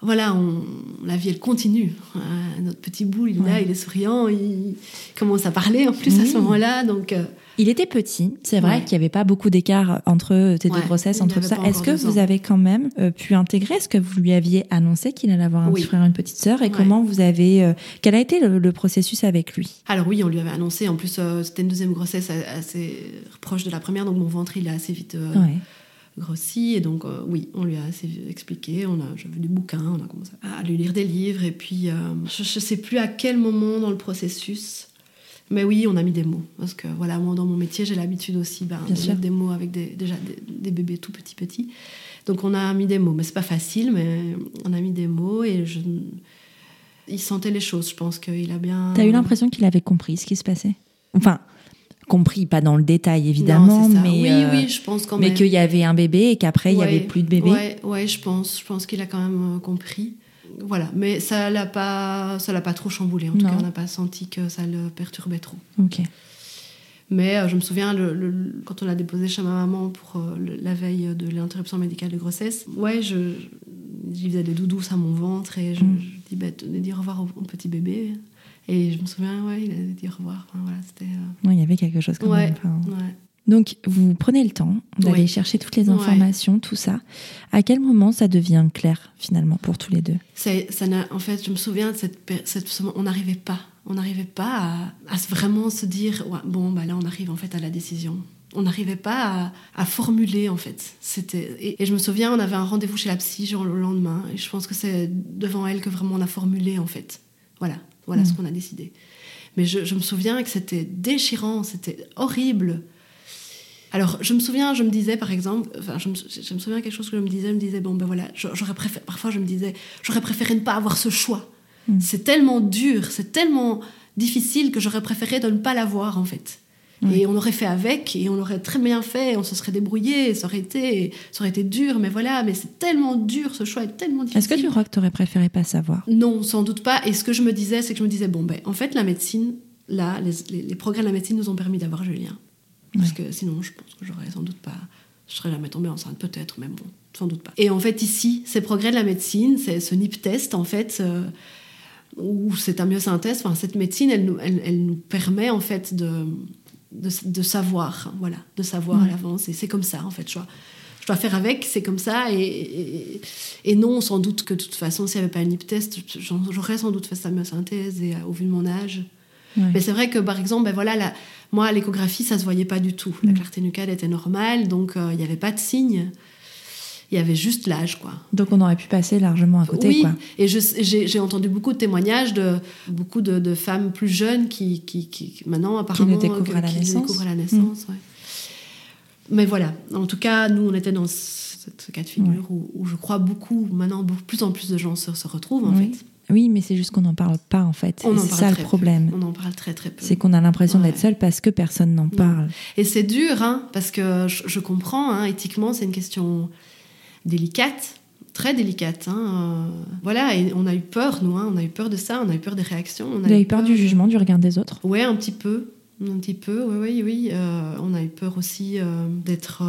voilà, on, la vie elle continue. Euh, notre petit bout, il est là, il est souriant, il commence à parler en plus à ce moment-là. Donc, euh, il était petit, c'est vrai qu'il n'y avait pas beaucoup d'écart entre tes deux grossesses, entre ça. Est-ce que vous avez quand même euh, pu intégrer ce que vous lui aviez annoncé qu'il allait avoir un petit frère et une petite sœur et comment vous avez, quel a été le, processus avec lui? Alors oui, on lui avait annoncé. En plus, c'était une deuxième grossesse assez proche de la première, donc mon ventre il a assez vite grossi. Et donc, euh, oui, on lui a assez expliqué. On a, j'avais du bouquin, on a commencé à lui lire des livres. Et puis, euh, je ne sais plus à quel moment dans le processus. Mais oui, on a mis des mots. Parce que, voilà, moi, dans mon métier, j'ai l'habitude aussi ben, de mettre des mots avec des, déjà des, bébés tout petits, petits. Donc, on a mis des mots. Mais c'est pas facile, mais on a mis des mots. Et je... il sentait les choses. Je pense qu'il a bien. T'as eu l'impression qu'il avait compris ce qui se passait? Enfin, compris, pas dans le détail évidemment, mais oui, euh, oui, je pense quand mais qu'il y avait un bébé et qu'après il y avait plus de bébé. Ouais, ouais, je pense, je pense qu'il a quand même euh, compris. Voilà, mais ça l'a pas, ça l'a pas trop chamboulé. En tout cas, on n'a pas senti que ça le perturbait trop. Ok. Mais euh, je me souviens, le, quand on l'a déposé chez ma maman pour la veille de l'interruption médicale de grossesse, ouais, je, je faisais des doudous à mon ventre et je, mm. je dis, bah, dire au revoir au petit bébé. Et je me souviens, ouais, il a dit au revoir. voilà, c'était. Euh, il y avait quelque chose quand même. Donc, vous prenez le temps d'aller chercher toutes les informations, tout ça. À quel moment ça devient clair, finalement, pour tous les deux? Ça En fait, je me souviens de cette, cette on n'arrivait pas. On n'arrivait pas à, à, vraiment se dire, bon, bah là, on arrive en fait à la décision. On n'arrivait pas à, à, formuler, en fait. C'était et, et, je me souviens, on avait un rendez-vous chez la psy genre, le lendemain. Et je pense que c'est devant elle que vraiment on a formulé, en fait. Voilà. Voilà ce mm. qu'on a décidé. Mais je, me souviens que c'était déchirant, c'était horrible. Alors, je me souviens, je me disais, par exemple, enfin, je me, souviens quelque chose que je me disais, je me disais, bon, ben voilà, j'aurais préféré, parfois je me disais, j'aurais préféré ne pas avoir ce choix. Mm. C'est tellement dur, c'est tellement difficile que j'aurais préféré de ne pas l'avoir, en fait. Et on aurait fait avec, et on aurait très bien fait, on se serait débrouillé, ça aurait été, ça aurait été dur, mais voilà, mais c'est tellement dur, ce choix est tellement difficile. Est-ce que tu crois que tu aurais préféré pas savoir? Non, sans doute pas. Et ce que je me disais, c'est que je me disais, bon, ben, en fait, la médecine, là, les, progrès de la médecine nous ont permis d'avoir Julien. Parce que sinon, je pense que j'aurais sans doute pas. Je serais jamais tombée enceinte, peut-être, mais bon, sans doute pas. Et en fait, ici, ces progrès de la médecine, c'est ce NIP test, en fait. Euh, ou c'est un myosynthèse, enfin, cette médecine, elle nous, elle, elle nous permet en fait de, de, savoir, voilà, de savoir à l'avance. Et c'est comme ça, en fait. Je dois, je dois faire avec, c'est comme ça. Et, et, non, sans doute que de toute façon, s'il n'y avait pas un hyptest, j'aurais sans doute fait sa myosynthèse et, au vu de mon âge. Mais c'est vrai que, par exemple, ben voilà, la, moi, à l'échographie, ça se voyait pas du tout. La mm. clarté nucale était normale, donc euh, il n'y avait pas de signe il y avait juste l'âge, quoi. Donc on aurait pu passer largement à côté, oui. Et j'ai entendu beaucoup de témoignages de beaucoup de, femmes plus jeunes qui, qui, qui maintenant apparemment qui découvrent à la naissance. la naissance mm. Mais voilà, en tout cas, nous on était dans ce, cas de figure où, je crois beaucoup maintenant, plus en plus de gens se, se retrouvent en fait. Oui, mais c'est juste qu'on n'en parle pas en fait. C'est ça le problème. On en parle très très peu. C'est qu'on a l'impression d'être seul parce que personne n'en parle. Et c'est dur, hein, parce que je, comprends, hein, éthiquement, c'est une question délicate, très délicate. Hein. Euh, voilà, et on a eu peur, nous, on a eu peur de ça, on a eu peur des réactions. On a eu peur, du jugement, du regard des autres? Ouais, un petit peu. Un petit peu, oui, oui, oui. Euh, on a eu peur aussi euh, d'être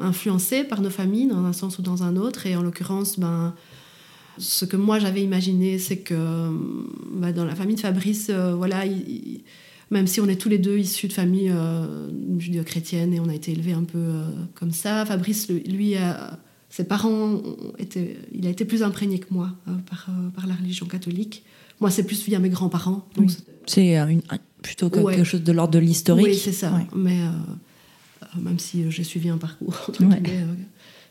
influencé par nos familles dans un sens ou dans un autre. Et en l'occurrence, ben, ce que moi j'avais imaginé, c'est que ben, dans la famille de Fabrice, voilà, même si on est tous les deux issus de familles judéo-chrétiennes et on a été élevés un peu comme ça, Fabrice, lui, a ses parents étaient, il a été plus imprégné que moi euh, par, euh, par, la religion catholique. Moi, c'est plus via mes grands-parents. C'est plutôt quelque chose de l'ordre de l'historique. Oui, c'est ça. Mais euh, même si j'ai suivi un parcours entre guillemets,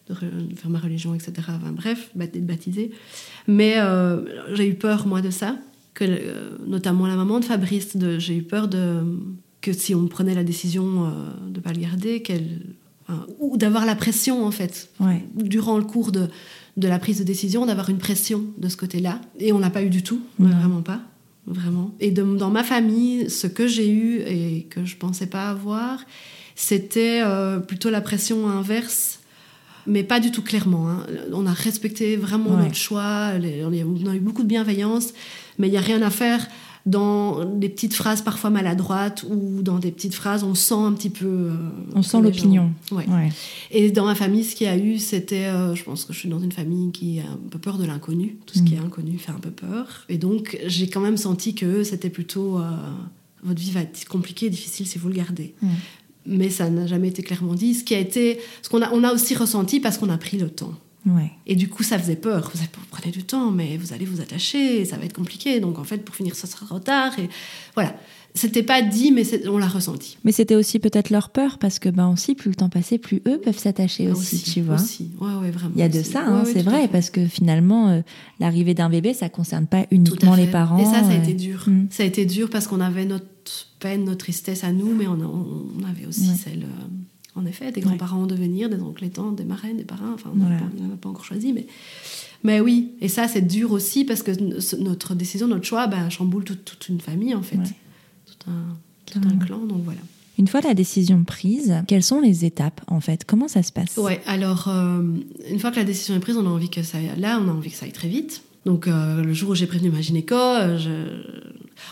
de, faire ma religion, etc. Enfin, bref, d'être baptisée. Mais j'ai eu peur, moi, de ça. Que, notamment la maman de Fabrice, j'ai eu peur de, que si on prenait la décision de ne pas le garder, qu'elle ou d'avoir la pression en fait. Durant le cours de, de la prise de décision d'avoir une pression de ce côté-là. Et on n'a pas eu du tout. Vraiment pas. Vraiment. Et dans ma famille ce que j'ai eu et que je pensais pas avoir c'était euh, plutôt la pression inverse mais pas du tout clairement hein. on a respecté vraiment notre choix on a eu beaucoup de bienveillance mais il n'y a rien à faire dans des petites phrases parfois maladroites ou dans des petites phrases, on sent un petit peu. euh, On sent l'opinion. Ouais. Ouais. Et dans ma famille, ce qu'il y a eu, c'était, euh, je pense que je suis dans une famille qui a un peu peur de l'inconnu. Tout ce qui est inconnu fait un peu peur. Et donc, j'ai quand même senti que c'était plutôt, euh, votre vie va être compliquée, difficile si vous le gardez. Mm. Mais ça n'a jamais été clairement dit. Ce qui a été, ce qu'on a, on a aussi ressenti parce qu'on a pris le temps. Ouais. Et du coup, ça faisait peur. Vous, prenez du temps, mais vous allez vous attacher, ça va être compliqué. Donc, en fait, pour finir, ça sera trop tard. Et voilà. C'était pas dit, mais on l'a ressenti. Mais c'était aussi peut-être leur peur parce que ben aussi plus le temps passait, plus eux peuvent s'attacher aussi, tu vois. Aussi. Ouais, ouais, vraiment. Il y a de aussi. ça, hein, ouais, c'est vrai, parce que finalement, euh, l'arrivée d'un bébé, ça concerne pas uniquement les parents. Et ça, ça a euh, été dur. Mm. Ça a été dur parce qu'on avait notre peine, notre tristesse à nous, mais on, avait aussi celle, euh, en effet, des grands-parents en devenir, des oncles et tantes, des marraines, des parrains. Enfin, on Voilà. n'en a pas encore choisi, mais. Mais oui, et ça, c'est dur aussi parce que notre décision, notre choix, ben, chamboule toute, toute une famille, en fait. Ouais. Tout, un, tout un Carrément. clan, donc voilà. Une fois la décision prise, quelles sont les étapes en fait? Comment ça se passe? Ouais, alors, euh, une fois que la décision est prise, on a envie que ça aille, là, on a envie que ça aille très vite. Donc, euh, le jour où j'ai prévenu ma gynéco, euh, je-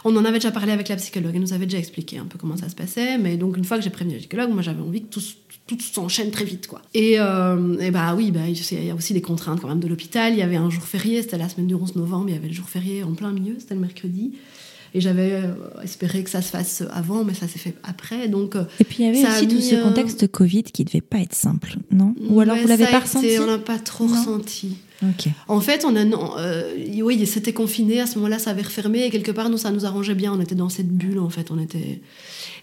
on en avait déjà parlé avec la psychologue, elle nous avait déjà expliqué un peu comment ça se passait. Mais donc, une fois que j'ai prévenu la gynécologue, moi, j'avais envie que tout, s'enchaîne très vite, quoi. Et, euh, et bah oui, bah, il y a aussi des contraintes quand même de l'hôpital. Il y avait un jour férié, c'était la semaine du 11 novembre, il y avait le jour férié en plein milieu, c'était le mercredi. Et j'avais euh, espéré que ça se fasse avant, mais ça s'est fait après. Donc, euh, Et puis il y avait aussi tout ce euh, contexte Covid qui devait pas être simple, non Ou alors ouais, vous l'avez pas été- ressenti On n'a pas trop Non. ressenti. Ok. En fait, on a, euh, oui, c'était confiné. À ce moment-là, ça avait refermé. Et quelque part, nous, ça nous arrangeait bien. On était dans cette bulle, en fait. On était...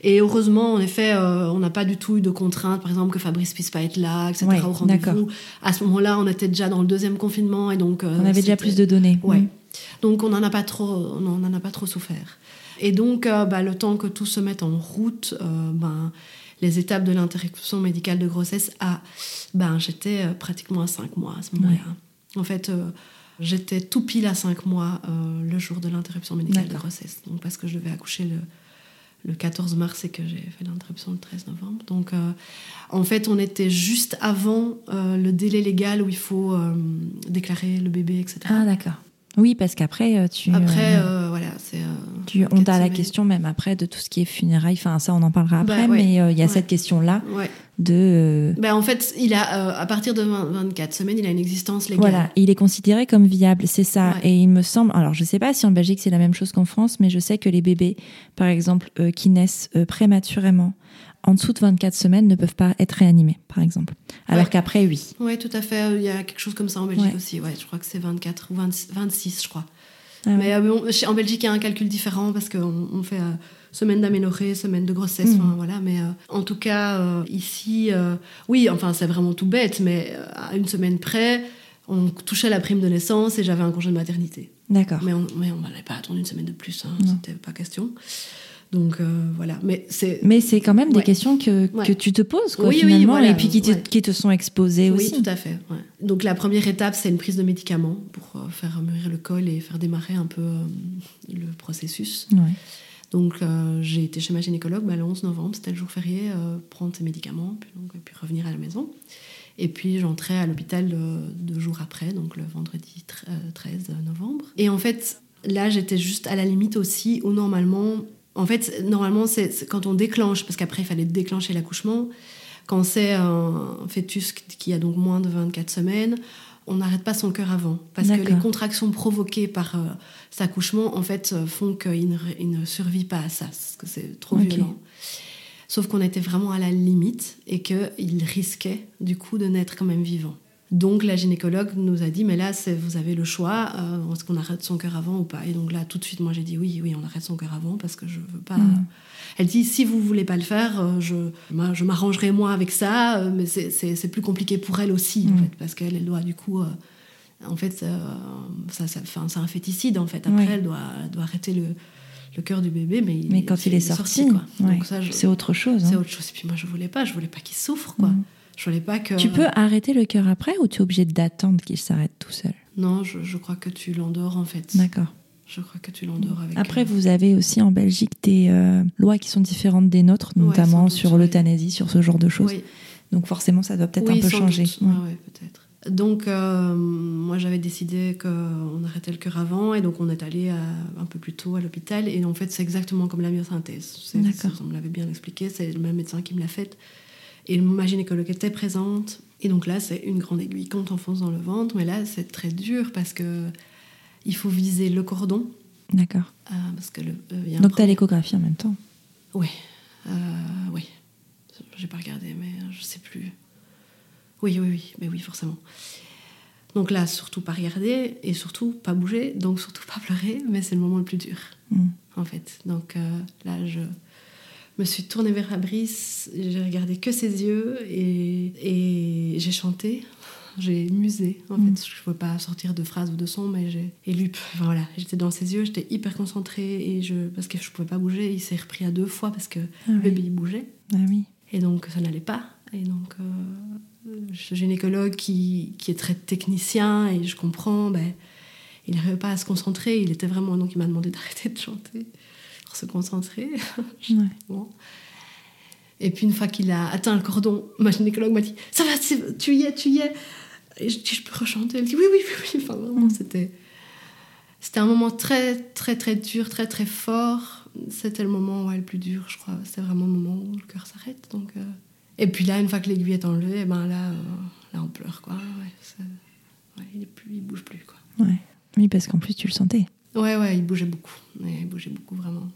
Et heureusement, en effet, euh, on n'a pas du tout eu de contraintes. Par exemple, que Fabrice puisse pas être là, etc. Ouais, au rendez-vous. À ce moment-là, on était déjà dans le deuxième confinement. Et donc, euh, On avait déjà plus de données. Ouais. Mm. Donc on n'en a pas trop, on n'en a pas trop souffert. Et donc euh, bah, le temps que tout se mette en route, euh, ben les étapes de l'interruption médicale de grossesse, à, ben j'étais euh, pratiquement à 5 mois à ce moment-là. En fait, j'étais tout pile à 5 mois le jour de l'interruption médicale de grossesse. Donc parce que je devais accoucher le le 14 mars et que j'ai fait l'interruption le 13 novembre. Donc, euh, en fait, on était juste avant euh, le délai légal où il faut euh, déclarer le bébé, etc. Ah d'accord. Oui, parce qu'après euh, tu. Après, euh, euh, voilà, c'est. euh, on t'a la question même après de tout ce qui est funérailles. Enfin, ça, on en parlera après. Bah, ouais. Mais euh, il y a Ouais. cette question-là Ouais. de. Ben, en fait, il a, à partir de 20 24 semaines, il a une existence légale. Voilà, et il est considéré comme viable, c'est ça. Et il me semble, alors je sais pas si en Belgique c'est la même chose qu'en France, mais je sais que les bébés, par exemple, qui naissent prématurément, en dessous de 24 semaines, ne peuvent pas être réanimés, par exemple. Alors Ouais. qu'après, oui. Oui, tout à fait. Il y a quelque chose comme ça en Belgique Ouais. aussi. Ouais, je crois que c'est 24 ou 20 26, je crois. Ah ouais. Mais euh, bon, en Belgique, il y a un calcul différent parce qu'on on fait euh, semaine d'aménorrhée, semaine de grossesse, enfin, voilà. Mais euh, en tout cas, euh, ici, euh, oui, enfin, c'est vraiment tout bête, mais euh, à une semaine près, on touchait la prime de naissance et j'avais un congé de maternité. D'accord. Mais on mais n'allait pas attendre une semaine de plus, hein, c'était pas question. Donc euh, voilà. Mais c'est. Mais c'est quand même des questions que, Ouais. que tu te poses, quoi, Oui, oui, finalement, voilà, et puis qui te, ouais. qui te sont exposées Oui, aussi. tout à fait. Donc la première étape, c'est une prise de médicaments pour euh, faire mûrir le col et faire démarrer un peu euh, le processus. Donc euh, j'ai été chez ma gynécologue bah, le 11 novembre, c'était le jour férié, prendre ses médicaments, puis, donc, et puis revenir à la maison. Et puis j'entrais à l'hôpital deux jours après, donc le vendredi tre- euh, 13 novembre. Et en fait, là j'étais juste à la limite aussi où normalement, en fait, normalement c'est quand on déclenche, parce qu'après il fallait déclencher l'accouchement, quand c'est un fœtus qui a donc moins de 24 semaines, on n'arrête pas son cœur avant. Parce que les contractions provoquées par euh, cet accouchement, en fait, euh, font qu'il ne, survit pas à ça, parce que c'est trop violent. Sauf qu'on était vraiment à la limite et qu'il risquait, du coup, de naître quand même vivant. Donc la gynécologue nous a dit, mais là, vous avez le choix, euh, est-ce qu'on arrête son cœur avant ou pas? Et donc là, tout de suite, moi, j'ai dit oui, oui, on arrête son cœur avant parce que je veux pas... Mm. Elle dit, si vous voulez pas le faire, euh, je, je m'arrangerai moi avec ça, euh, mais c'est- plus compliqué pour elle aussi, en Mm. fait, parce qu'elle elle doit, du coup... euh, en fait, euh, ça, ça, c'est un féticide, en fait. Après, elle, doit, elle doit arrêter le, le cœur du bébé, mais, Mais quand il est sorti, quoi. ouais, c'est autre chose. c'est hein. autre chose. Et puis moi, je voulais pas, je voulais pas qu'il souffre, quoi. Mm. Je voulais pas que. Tu peux arrêter le cœur après ou tu es obligé d'attendre qu'il s'arrête tout seul? Non, je, je crois que tu l'endors en fait. D'accord. Je crois que tu l'endors avec. Après, euh, vous avez aussi en Belgique des euh, lois qui sont différentes des nôtres, notamment sur oui. l'euthanasie, sur ce genre de choses. Oui, Donc forcément, ça doit peut-être Oui, un peu changer. Ouais. Ouais, ouais, peut-être. Donc, euh, moi, j'avais décidé qu'on arrêtait le cœur avant, et donc on est allé un peu plus tôt à l'hôpital. Et en fait, c'est exactement comme la myosynthèse. D'accord. On me l'avait bien expliqué, c'est le même médecin qui me l'a faite. Et ma gynécologue était présente. Et donc là, c'est une grande aiguille qu'on t'enfonce dans le ventre. Mais là, c'est très dur parce que il faut viser le cordon. D'accord. Euh, parce que le, euh, y a un Donc tu as l'échographie en même temps. Oui, euh, oui. J'ai pas regardé, mais je sais plus. Oui, oui, oui, mais oui, forcément. Donc là, surtout pas regarder et surtout pas bouger, donc surtout pas pleurer, mais c'est le moment le plus dur, Mm. en fait. Donc euh, là, je me suis tournée vers Fabrice, j'ai regardé que ses yeux et, et j'ai chanté. J'ai musé, en Mm. fait. Je ne pouvais pas sortir de phrases ou de sons, mais j'ai. Et lui, enfin, voilà, j'étais dans ses yeux, j'étais hyper concentrée et je, parce que je pouvais pas bouger. Il s'est repris à deux fois parce que Ah le oui. bébé bougeait. Ah oui. Et donc, ça n'allait pas. Et donc, euh, ce gynécologue qui, qui est très technicien, et je comprends, ben, il n'arrivait pas à se concentrer. Il était vraiment. Donc, il m'a demandé d'arrêter de chanter pour se concentrer. Ouais. Bon. Et puis, une fois qu'il a atteint le cordon, ma gynécologue m'a dit Ça va, tu y es, tu y es. Et je dis Je peux rechanter Elle dit Oui, oui, oui, oui. Enfin, vraiment, c'était. C'était un moment très, très, très dur, très, très fort. C'était le moment ouais, le plus dur, je crois. C'était vraiment le moment où le cœur s'arrête. Donc, euh, Et puis là, une fois que l'aiguille est enlevée, eh ben là, euh, là, on pleure, quoi. Ouais, c'est- ouais, il, il bouge plus, quoi. Ouais. Oui, parce qu'en plus tu le sentais. Ouais, ouais, il bougeait beaucoup. Il bougeait beaucoup, vraiment.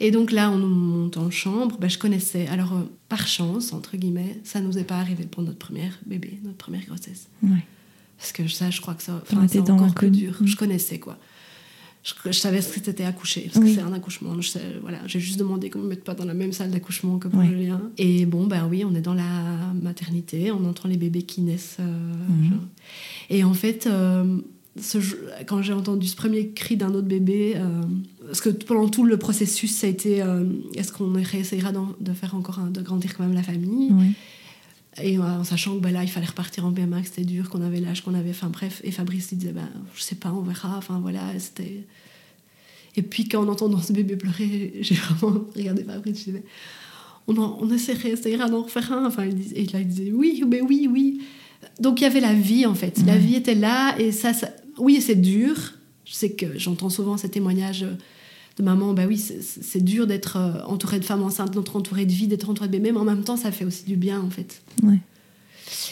Et donc là, on nous monte en chambre. Ben, je connaissais. Alors, euh, par chance, entre guillemets, ça nous est pas arrivé pour notre première bébé, notre première grossesse. Ouais. Parce que ça, je crois que ça, enfin, c'est dans encore plus dur. Mm. Je connaissais, quoi. Je, je savais ce que c'était accoucher, parce Oui. que c'est un accouchement. Je sais- voilà, j'ai juste demandé qu'on me mette pas dans la même salle d'accouchement que pour Ouais. Julien. Et bon, ben oui, on est dans la maternité, on entend les bébés qui naissent. euh, Mhm. genre. Et en fait, euh, ce quand j'ai entendu ce premier cri d'un autre bébé, parce que pendant tout le processus, ça a été euh, est-ce qu'on réessayera de faire encore un- de grandir quand même la famille? Et en sachant que bah, là, il fallait repartir en PMA, que c'était dur, qu'on avait l'âge qu'on avait. Enfin bref, et Fabrice, il disait, bah, je sais pas, on verra. Enfin voilà, c'était. Et puis quand en entendant ce bébé pleurer, j'ai vraiment regardé Fabrice, je disais, on, en, on essaierait, ira d'en refaire un. Enfin, il disait- et là, il disait, oui, mais oui, oui. Donc il y avait la vie en fait. La vie était là, et ça, ça... oui, c'est dur. Je sais que j'entends souvent ces témoignages de maman, bah oui, c'est- dur d'être euh, entourée de femmes enceintes, d'être entourée de vie, d'être entourée de bébés, mais en même temps, ça fait aussi du bien en fait. Ouais.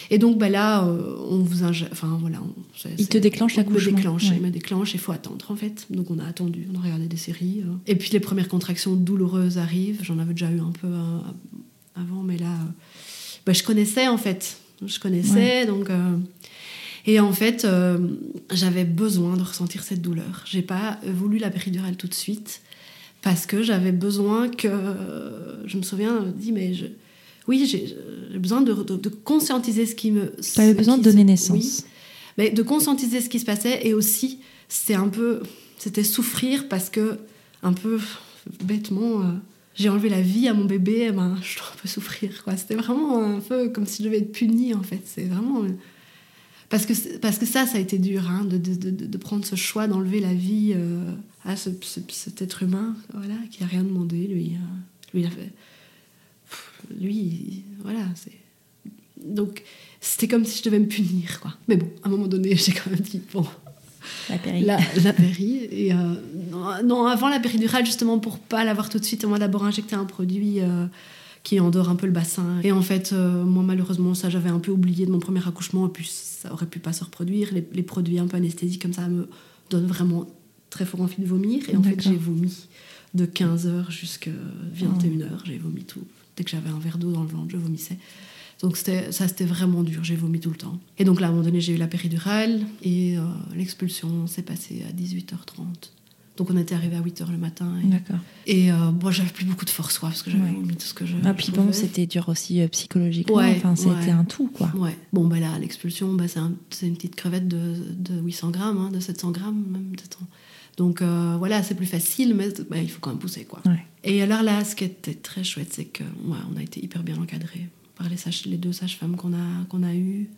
Et donc bah là, euh, on vous ingère. Enfin voilà. on- Il te déclenche on me l'accouchement. déclenche, Ouais. il me déclenche, il faut attendre en fait. Donc on a attendu, on a regardé des séries. euh. Et puis les premières contractions douloureuses arrivent. J'en avais déjà eu un peu euh, avant, mais là, euh, bah, je connaissais en fait. Je connaissais, donc. Euh, Et en fait, euh, j'avais besoin de ressentir cette douleur. J'ai pas voulu la péridurale tout de suite parce que j'avais besoin que. Je me souviens, euh, dit, mais je. Oui, j'ai besoin de, de- de conscientiser ce qui me. Tu avais besoin de donner naissance. Oui, mais de conscientiser ce qui se passait et aussi, c'était un peu. C'était souffrir parce que, un peu bêtement. euh, j'ai enlevé la vie à mon bébé, eh ben, je dois un peu souffrir. quoi. C'était vraiment un peu comme si je devais être punie, en fait. C'est vraiment. Parce que, parce que ça, ça a été dur, hein, de, de, de, de prendre ce choix d'enlever la vie euh, à ce, ce- cet être humain, voilà, qui n'a rien demandé, lui. euh, lui, il a fait. Pff, Lui, il- voilà, c'est. Donc, c'était comme si je devais me punir, quoi. Mais bon, à un moment donné, j'ai quand même dit, bon, La péri. la, la péri. Et euh, non, non, avant la péridurale, justement, pour pas l'avoir tout de suite, on m'a d'abord injecté un produit euh, qui endort un peu le bassin. Et en fait, euh, moi, malheureusement, ça, j'avais un peu oublié de mon premier accouchement. Et puis, ça aurait pu pas se reproduire. Les, les produits un peu anesthésiques comme ça me donnent vraiment très fort envie de vomir. Et en fait, j'ai vomi de 15h jusqu'à 21h. J'ai vomi tout. Dès que j'avais un verre d'eau dans le ventre, je vomissais. Donc ça, c'était vraiment dur. J'ai vomi tout le temps. Et donc là, à un moment donné, j'ai eu la péridurale et euh, l'expulsion s'est passée à 18h30. Donc on était arrivé à 8h le matin. Et, D'accord. et euh, bon, j'avais plus beaucoup de force, quoi, parce que j'avais Ouais. vomi tout ce que je. Ah, puis bon, c'était dur aussi euh, psychologiquement. Ouais, enfin, c'était ouais. un tout, quoi. Ouais. Bon, bah là, l'expulsion, bah, c'est, un- c'est une petite crevette de, de 800 grammes, hein, de 700 grammes, même peut-être. Donc euh, voilà, c'est plus facile, mais bah, il faut quand même pousser, quoi. Et alors là, ce qui était très chouette, c'est que on a été hyper bien encadrés par les, sages, les deux sages-femmes qu'on a, qu'on a eues,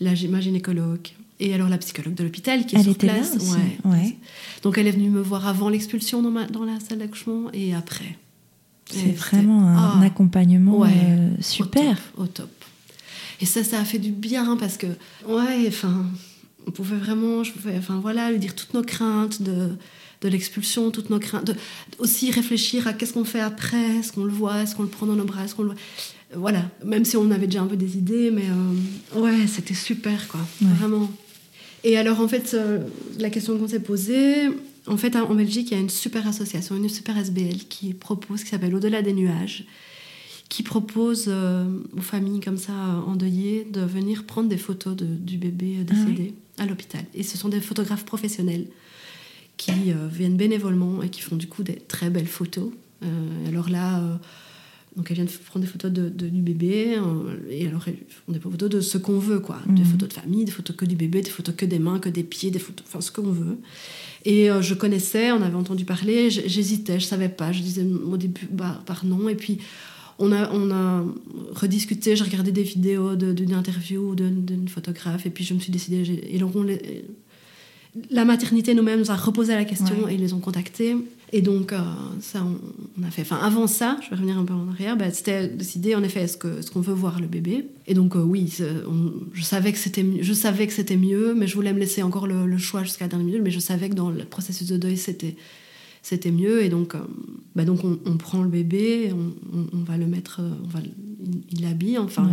la, ma gynécologue et alors la psychologue de l'hôpital qui est Elle sur était là place. aussi, Ouais. ouais. Donc elle est venue me voir avant l'expulsion dans, ma- dans la salle d'accouchement et après. C'est vraiment un, ah, accompagnement ouais, euh, au super. top, Au top. Et ça, ça a fait du bien parce que, ouais, enfin, on pouvait vraiment, je pouvais, enfin voilà, lui dire toutes nos craintes de, de l'expulsion, toutes nos craintes, de, aussi réfléchir à qu'est-ce qu'on fait après, est-ce qu'on le voit, est-ce qu'on le prend dans nos bras, est-ce qu'on le Voilà, même si on avait déjà un peu des idées, mais euh, ouais, c'était super, quoi, vraiment. Et alors, en fait, euh, la question qu'on s'est posée, en fait, en Belgique, il y a une super association, une super SBL qui propose, qui s'appelle Au-delà des nuages, qui propose euh, aux familles comme ça endeuillées de venir prendre des photos du bébé ah décédé à l'hôpital. Et ce sont des photographes professionnels qui euh, viennent bénévolement et qui font du coup des très belles photos. Euh, alors là, donc elles viennent prendre des photos de, du bébé et alors elles font des photos de ce qu'on veut, quoi. Des mhm. photos de famille, des photos que du bébé, des photos que des mains, que des pieds, des photos, enfin ce qu'on veut. Et je connaissais, on avait entendu parler, j'hésitais, je savais pas, je disais au début bah, par non, et puis on a, on a rediscuté, j'ai regardé des vidéos d'une interview d'une photographe, et puis je me suis décidée. Et la maternité nous-mêmes nous a reposé la question et ils les ont contactés. Et donc, euh, ça, on, a fait. Enfin, avant ça, je vais revenir un peu en arrière, bah, c'était décider en effet, est-ce qu'on est qu'on veut voir le bébé Et donc, euh, oui, je savais que c'était je savais que c'était mieux, mais je voulais me laisser encore le, choix jusqu'à la dernière minute, mais je savais que dans le processus de deuil, c'était c'était mieux. Et donc, euh, bah donc on, prend le bébé, on, va le mettre, on va, il, l'habille. Enfin,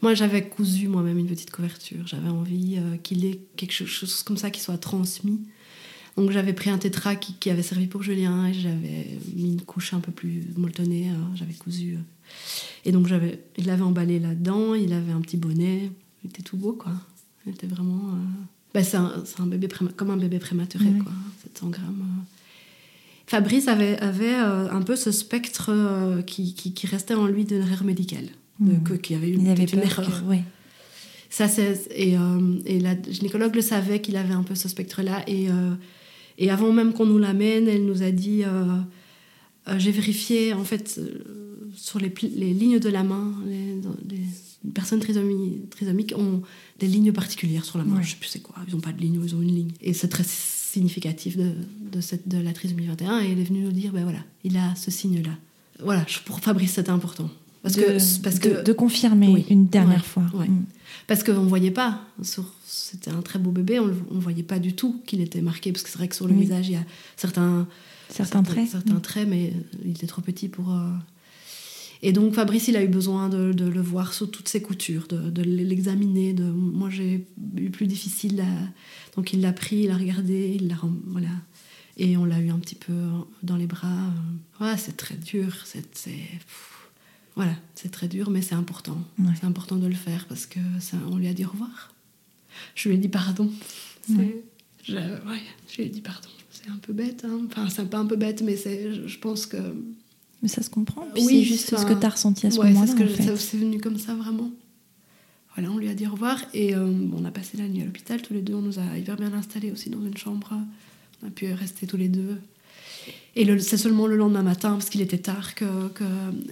moi, j'avais cousu moi-même une petite couverture. J'avais envie qu'il ait quelque chose comme ça qui soit transmis. Donc, j'avais pris un tétra qui, avait servi pour Julien et j'avais mis une couche un peu plus molletonnée. j'avais cousu. et donc, j'avais, il l'avait emballé là-dedans. Il avait un petit bonnet. Il était tout beau, quoi. Il était vraiment. Bah, c'est, un, un, bébé comme un bébé prématuré, quoi. 700 grammes. Fabrice avait, avait euh, un peu ce spectre euh, qui, qui, restait en lui d'une erreur médicale, mmh. qu'il y avait une, avait une erreur. Ça, et, euh, et, la gynécologue le savait qu'il avait un peu ce spectre-là. Et, et avant même qu'on nous l'amène, elle nous a dit J'ai vérifié, en fait, sur les, les, lignes de la main, les, les personnes trisomiques ont des lignes particulières sur la main. Je sais plus c'est quoi. Ils n'ont pas de ligne, ils ont une ligne. Et c'est très significatif de, de, cette, de la trisomie 21 et elle est venue nous dire ben voilà, il a ce signe-là. Voilà, pour Fabrice, c'était important. Parce de, que, parce que, de, confirmer une dernière fois. Mm. Parce qu'on ne voyait pas, c'était un très beau bébé, on ne voyait pas du tout qu'il était marqué, parce que c'est vrai que sur le visage, il y a certains, certains, traits. Certains mm. traits, mais il était trop petit pour, euh, et donc Fabrice, il a eu besoin de, le voir sous toutes ses coutures, de, l'examiner. De... Moi, j'ai eu plus difficile. Donc il l'a pris, il l'a regardé, il l'a voilà. Et on l'a eu un petit peu dans les bras. Voilà, c'est très dur. C'est voilà, c'est très dur, mais c'est important. C'est important de le faire parce que ça, on lui a dit au revoir. Je lui ai dit pardon. Ouais. Je, je, lui ai dit pardon. C'est un peu bête. Hein. Enfin, c'est pas un peu bête, mais c'est, je pense que mais ça se comprend. oui, c'est juste ce que tu as ressenti à ce moment-là. C'est c'est venu comme ça vraiment. Voilà, on lui a dit au revoir et euh, on a passé la nuit à l'hôpital tous les deux. On nous a hyper bien installés aussi dans une chambre. On a pu rester tous les deux. Et c'est seulement le lendemain matin, parce qu'il était tard, qu'elle que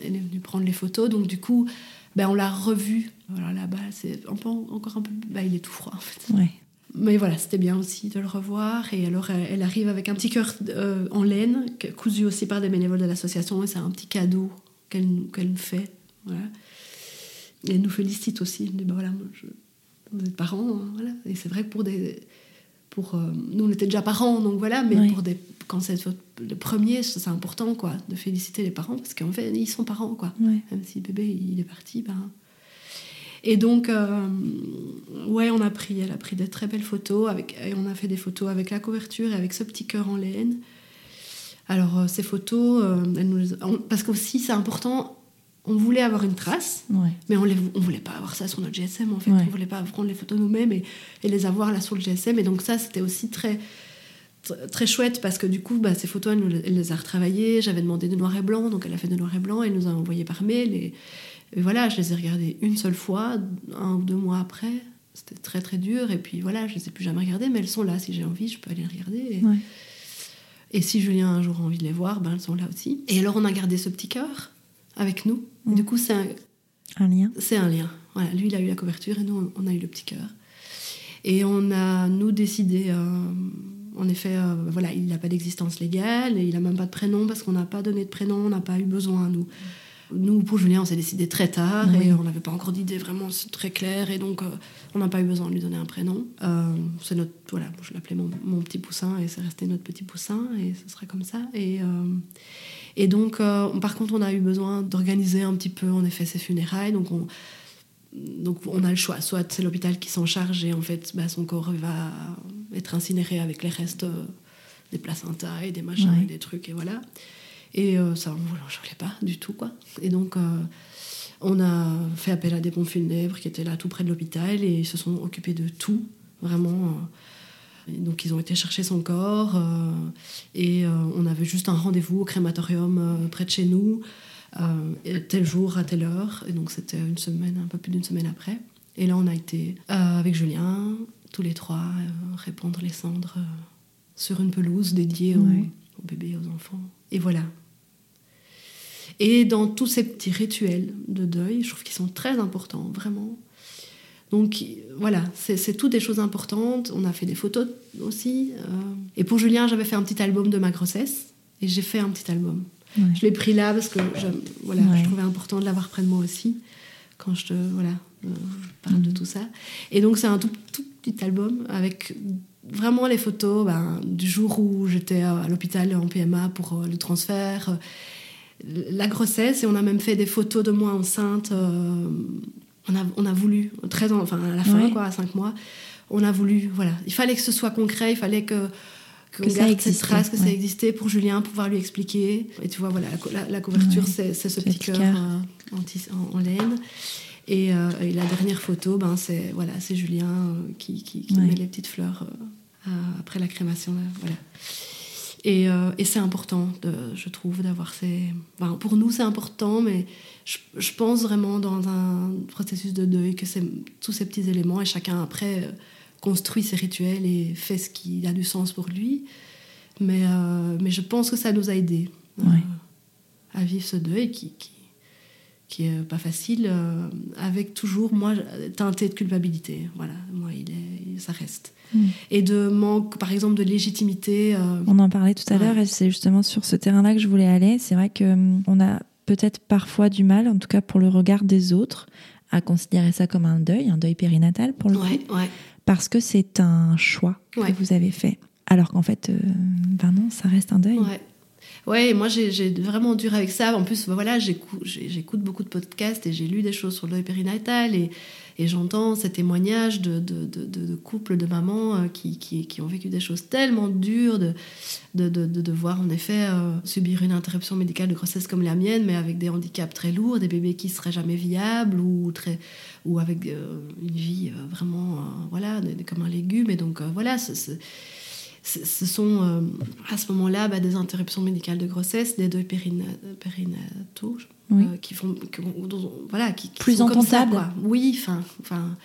est venue prendre les photos. Donc du coup, ben, on l'a revu. Voilà, là-bas, c'est encore un peu. Ben, il est tout froid en fait. Ouais. Mais voilà, c'était bien aussi de le revoir. Et alors, elle, arrive avec un petit cœur euh, en laine, cousu aussi par des bénévoles de l'association. Et c'est un petit cadeau qu'elle nous fait. Voilà. Et elle nous félicite aussi. Elle dit bah voilà, je, vous êtes parents. Hein, voilà. Et c'est vrai que pour des. Pour, euh, nous, on était déjà parents, donc voilà, mais pour des, quand c'est le premier, c'est important, quoi, de féliciter les parents, parce qu'en fait, ils sont parents, quoi. Même si bébé, il est parti, ben, et donc, euh, ouais, on a pris, elle a pris de très belles photos, avec, et on a fait des photos avec la couverture et avec ce petit cœur en laine. Alors, euh, ces photos, euh, elle nous, parce qu'aussi, c'est important, on voulait avoir une trace, mais on ne voulait pas avoir ça sur notre GSM, en fait. On voulait pas prendre les photos nous-mêmes et, et, les avoir là sur le GSM. Et donc, ça, c'était aussi très très chouette parce que du coup, bah, ces photos, elle, elle les a retravaillées. J'avais demandé de noir et blanc, donc elle a fait de noir et blanc. Elle nous a envoyé par mail. Et, et voilà, je les ai regardés une seule fois, un ou deux mois après. C'était très très dur. Et puis voilà, je les ai plus jamais regardées, mais elles sont là. Si j'ai envie, je peux aller les regarder. Et, si Julien a un jour envie de les voir, ben, elles sont là aussi. Et alors on a gardé ce petit cœur avec nous. du coup, c'est un, un lien. C'est un lien. Voilà, lui, il a eu la couverture et nous, on a eu le petit cœur. Et on a, nous, décidé. Euh, en effet, euh, voilà, il n'a pas d'existence légale et il n'a même pas de prénom parce qu'on n'a pas donné de prénom, on n'a pas eu besoin, nous nous, pour Julien, on s'est décidé très tard et on n'avait pas encore d'idée vraiment très claire et donc on n'a pas eu besoin de lui donner un prénom. c'est notre, voilà, je l'appelais mon, mon, petit poussin et c'est resté notre petit poussin et ce sera comme ça. Et, et donc, par contre, on a eu besoin d'organiser un petit peu, en effet, ses funérailles. Donc, on, donc on a le choix, soit c'est l'hôpital qui s'en charge et en fait bah, son corps va être incinéré avec les restes euh, des placentas et des machins et des trucs et voilà. Et euh, ça, je voulais pas du tout quoi. Et donc euh, on a fait appel à des pompes funèbres qui étaient là tout près de l'hôpital et ils se sont occupés de tout, vraiment. Donc ils ont été chercher son corps et on avait juste un rendez-vous au crématorium près de chez nous. Euh, tel jour à telle heure. Et donc c'était une semaine, un peu plus d'une semaine après. Et là, on a été euh, avec Julien, tous les trois, euh, répandre les cendres sur une pelouse dédiée aux, bébés et aux enfants. Et voilà. Et dans tous ces petits rituels de deuil, je trouve qu'ils sont très importants, vraiment. Donc voilà, c'est toutes des choses importantes. On a fait des photos aussi. et pour Julien, j'avais fait un petit album de ma grossesse. Et j'ai fait un petit album. Je l'ai pris là parce que je, voilà, je trouvais important de l'avoir près de moi aussi quand je te voilà, euh, parle de mm. tout ça. Et donc c'est un tout, tout, petit album avec vraiment les photos ben, du jour où j'étais à l'hôpital en PMA pour euh, le transfert, euh, la grossesse et on a même fait des photos de moi enceinte. On, a, on a voulu, très enfin à la fin, quoi, à 5 mois, on a voulu, voilà, il fallait que ce soit concret, il fallait que que, ça existe, cette trace, que ça existait pour Julien, pouvoir lui expliquer. Et tu vois, voilà, la, couverture, c'est ce petit cœur euh, en, laine. Euh, et, la dernière photo, ben, c'est voilà, Julien euh, qui, qui, met les petites fleurs après la crémation. voilà. Et, et c'est important, de, je trouve, d'avoir ces... pour nous, c'est important, mais je, je, pense vraiment dans un processus de deuil que c'est tous ces petits éléments, et chacun après construit ses rituels et fait ce qui a du sens pour lui. Mais, euh, mais je pense que ça nous a aidés euh, à vivre ce deuil qui, qui, qui est pas facile, euh, avec toujours, moi, teinté de culpabilité. Voilà, moi, il est, ça reste. Et de manque, par exemple, de légitimité. On en parlait tout à l'heure et c'est justement sur ce terrain-là que je voulais aller. C'est vrai qu'on hum, a peut-être parfois du mal, en tout cas pour le regard des autres, à considérer ça comme un deuil, un deuil périnatal pour le ouais, coup. Ouais parce que c'est un choix que vous avez fait. Alors qu'en fait, euh, ben non, ça reste un deuil. Ouais, moi j'ai vraiment dur avec ça. En plus, voilà, j'écoute beaucoup de podcasts et j'ai lu des choses sur le deuil périnatal et, et j'entends ces témoignages de, de, de, couples, de mamans euh, qui, qui, ont vécu des choses tellement dures, de, de, devoir en effet euh, subir une interruption médicale de grossesse comme la mienne, mais avec des handicaps très lourds, des bébés qui seraient jamais viables ou, très, ou avec euh, une vie vraiment voilà, comme un légume. Et donc voilà, ce sont à ce moment-là bah, des interruptions médicales de grossesse, des deuils périnataux, euh, qui font, voilà, qui, plus sont Oui, enfin, enfin,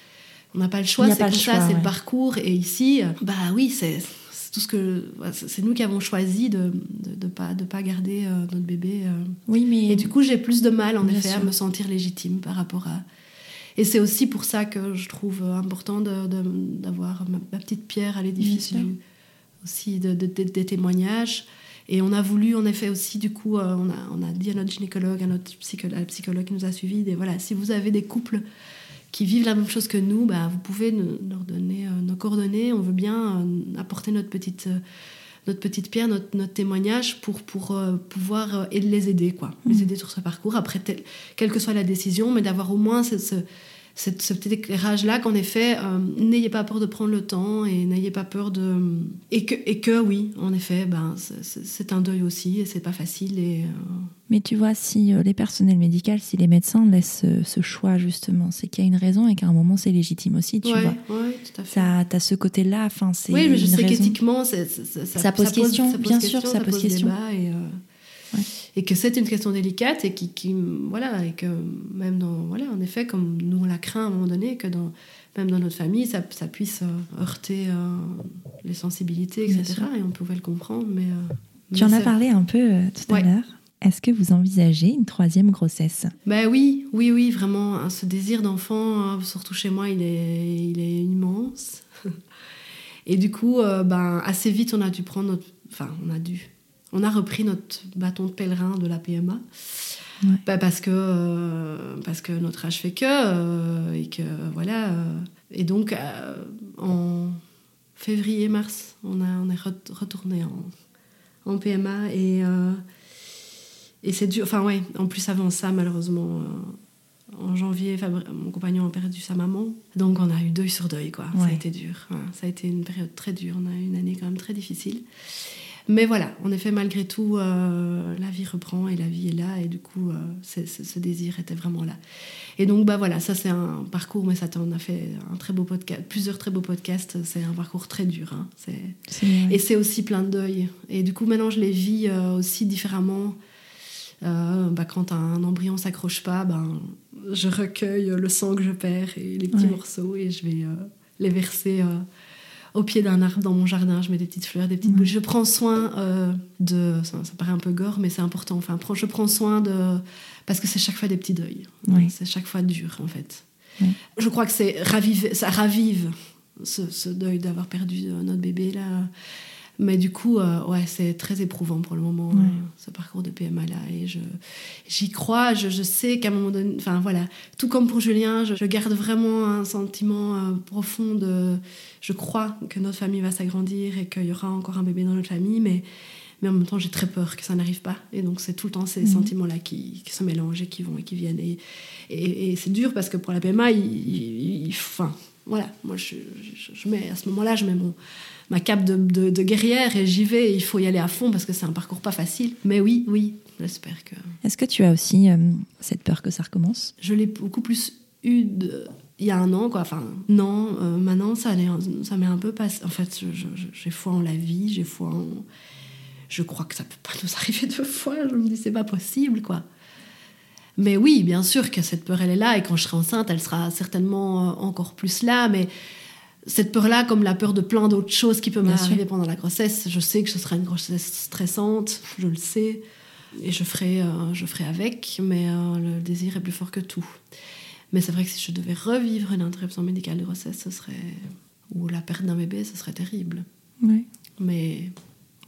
on n'a pas le choix, c'est comme ça, c'est le parcours. Et ici, euh, bah oui, c'est tout ce que c'est nous qui avons choisi de de, de pas de pas garder euh, notre bébé. oui, mais et du coup, j'ai plus de mal en effet à me sentir légitime par rapport à. Et c'est aussi pour ça que je trouve important d'avoir ma, petite pierre à l'édifice aussi de, des témoignages et on a voulu, en effet, aussi, du coup, euh, on, a, on, a, dit à notre gynécologue, à notre psychologue, psychologue qui nous a suivis, des, voilà, si vous avez des couples qui vivent la même chose que nous, bah, vous pouvez nous, leur donner euh, nos coordonnées. On veut bien euh, apporter notre petite, notre petite pierre, notre, notre témoignage pour, pour pouvoir les aider, quoi. Les mmh. aider sur ce parcours, après, quelle que soit la décision, mais d'avoir au moins ce, ce ce petit éclairage-là qu'en effet, euh, n'ayez pas peur de prendre le temps et n'ayez pas peur de... Et que, et que oui, en effet, ben, c'est un deuil aussi et c'est pas facile. Et, euh, Mais tu vois, si euh, les personnels médicaux, si les médecins laissent ce choix justement, c'est qu'il y a une raison et qu'à un moment c'est légitime aussi, tu vois. Oui, tout à fait. Ça, as ce côté-là, enfin c'est... Oui, mais je sais qu'éthiquement, ça, ça, pose question, bien sûr, ça, pose, question. et, et que c'est une question délicate et qui, qui, voilà et que même dans voilà en effet comme nous on la craint à un moment donné que dans même dans notre famille ça, ça puisse euh, heurter euh, les sensibilités etc et on pouvait le comprendre mais, euh, tu en as parlé un peu tout à l'heure est-ce que vous envisagez une troisième grossesse? Ben oui, oui, oui, vraiment. Hein, ce désir d'enfant, hein, surtout chez moi, il est, il est immense. Et du coup, ben, assez vite, on a dû prendre notre... Enfin, on a dû on a repris notre bâton de pèlerin de la PMA. Bah, parce que parce que notre âge fait que et que voilà et donc en février mars on a on est retourné en, en PMA et et c'est dur enfin ouais en plus avant ça malheureusement en janvier, mon compagnon a perdu sa maman. Donc on a eu deuil sur deuil, quoi. Ça a été dur. Ça a été une période très dure. On a eu une année quand même très difficile. Mais voilà, en effet, malgré tout, euh, la vie reprend et la vie est là. Et du coup, euh, ce désir était vraiment là. Et donc, bah voilà, ça c'est un parcours, mais ça on a fait un très beau podcast, plusieurs très beaux podcasts. C'est un parcours très dur. Hein. Et c'est aussi plein de deuil. Et du coup, maintenant, je les vis euh, aussi différemment. bah, quand un embryon s'accroche pas, ben, je recueille le sang que je perds et les petits morceaux et je vais euh, les verser euh, au pied d'un arbre dans mon jardin. Je mets des petites fleurs, des petites boules. Je prends soin euh, de. Ça, paraît un peu gore, mais c'est important. Enfin, je prends soin de. Parce que c'est chaque fois des petits deuils. C'est chaque fois dur, en fait. Je crois que c'est ça ravive ce, ce deuil d'avoir perdu notre bébé là mais du coup, euh, ouais, c'est très éprouvant pour le moment, euh, ce parcours de PMA là. Et j'y crois, je, je sais qu'à un moment donné, enfin voilà, tout comme pour Julien, je, garde vraiment un sentiment euh, profond de. Je crois que notre famille va s'agrandir et qu'il y aura encore un bébé dans notre famille, mais, mais en même temps, j'ai très peur que ça n'arrive pas. Et donc, c'est tout le temps ces mhm. sentiments-là qui, qui, se mélangent et qui vont et qui viennent. Et, et, c'est dur parce que pour la PMA, il. enfin, voilà, moi, je, je, mets, à ce moment-là, je mets mon ma cape de, de, guerrière et j'y vais. il faut y aller à fond parce que c'est un parcours pas facile. Mais oui, oui, j'espère que. Est-ce que tu as aussi euh, cette peur que ça recommence? Je l'ai beaucoup plus eu il y a un an, quoi. Enfin, non, euh, maintenant, ça, ça m'est un peu passé. En fait, j'ai foi en la vie, j'ai foi en. Je crois que ça peut pas nous arriver deux fois. Je me dis, c'est pas possible, quoi. Mais oui, bien sûr que cette peur, elle est là. Et quand je serai enceinte, elle sera certainement euh, encore plus là. Mais cette peur-là, comme la peur de plein d'autres choses qui peuvent m'arriver pendant la grossesse, je sais que ce sera une grossesse stressante, je le sais, et je ferai, euh, je ferai avec, mais euh, le désir est plus fort que tout. Mais c'est vrai que si je devais revivre une interruption médicale de grossesse, ce serait ou la perte d'un bébé, ce serait terrible. Oui. Mais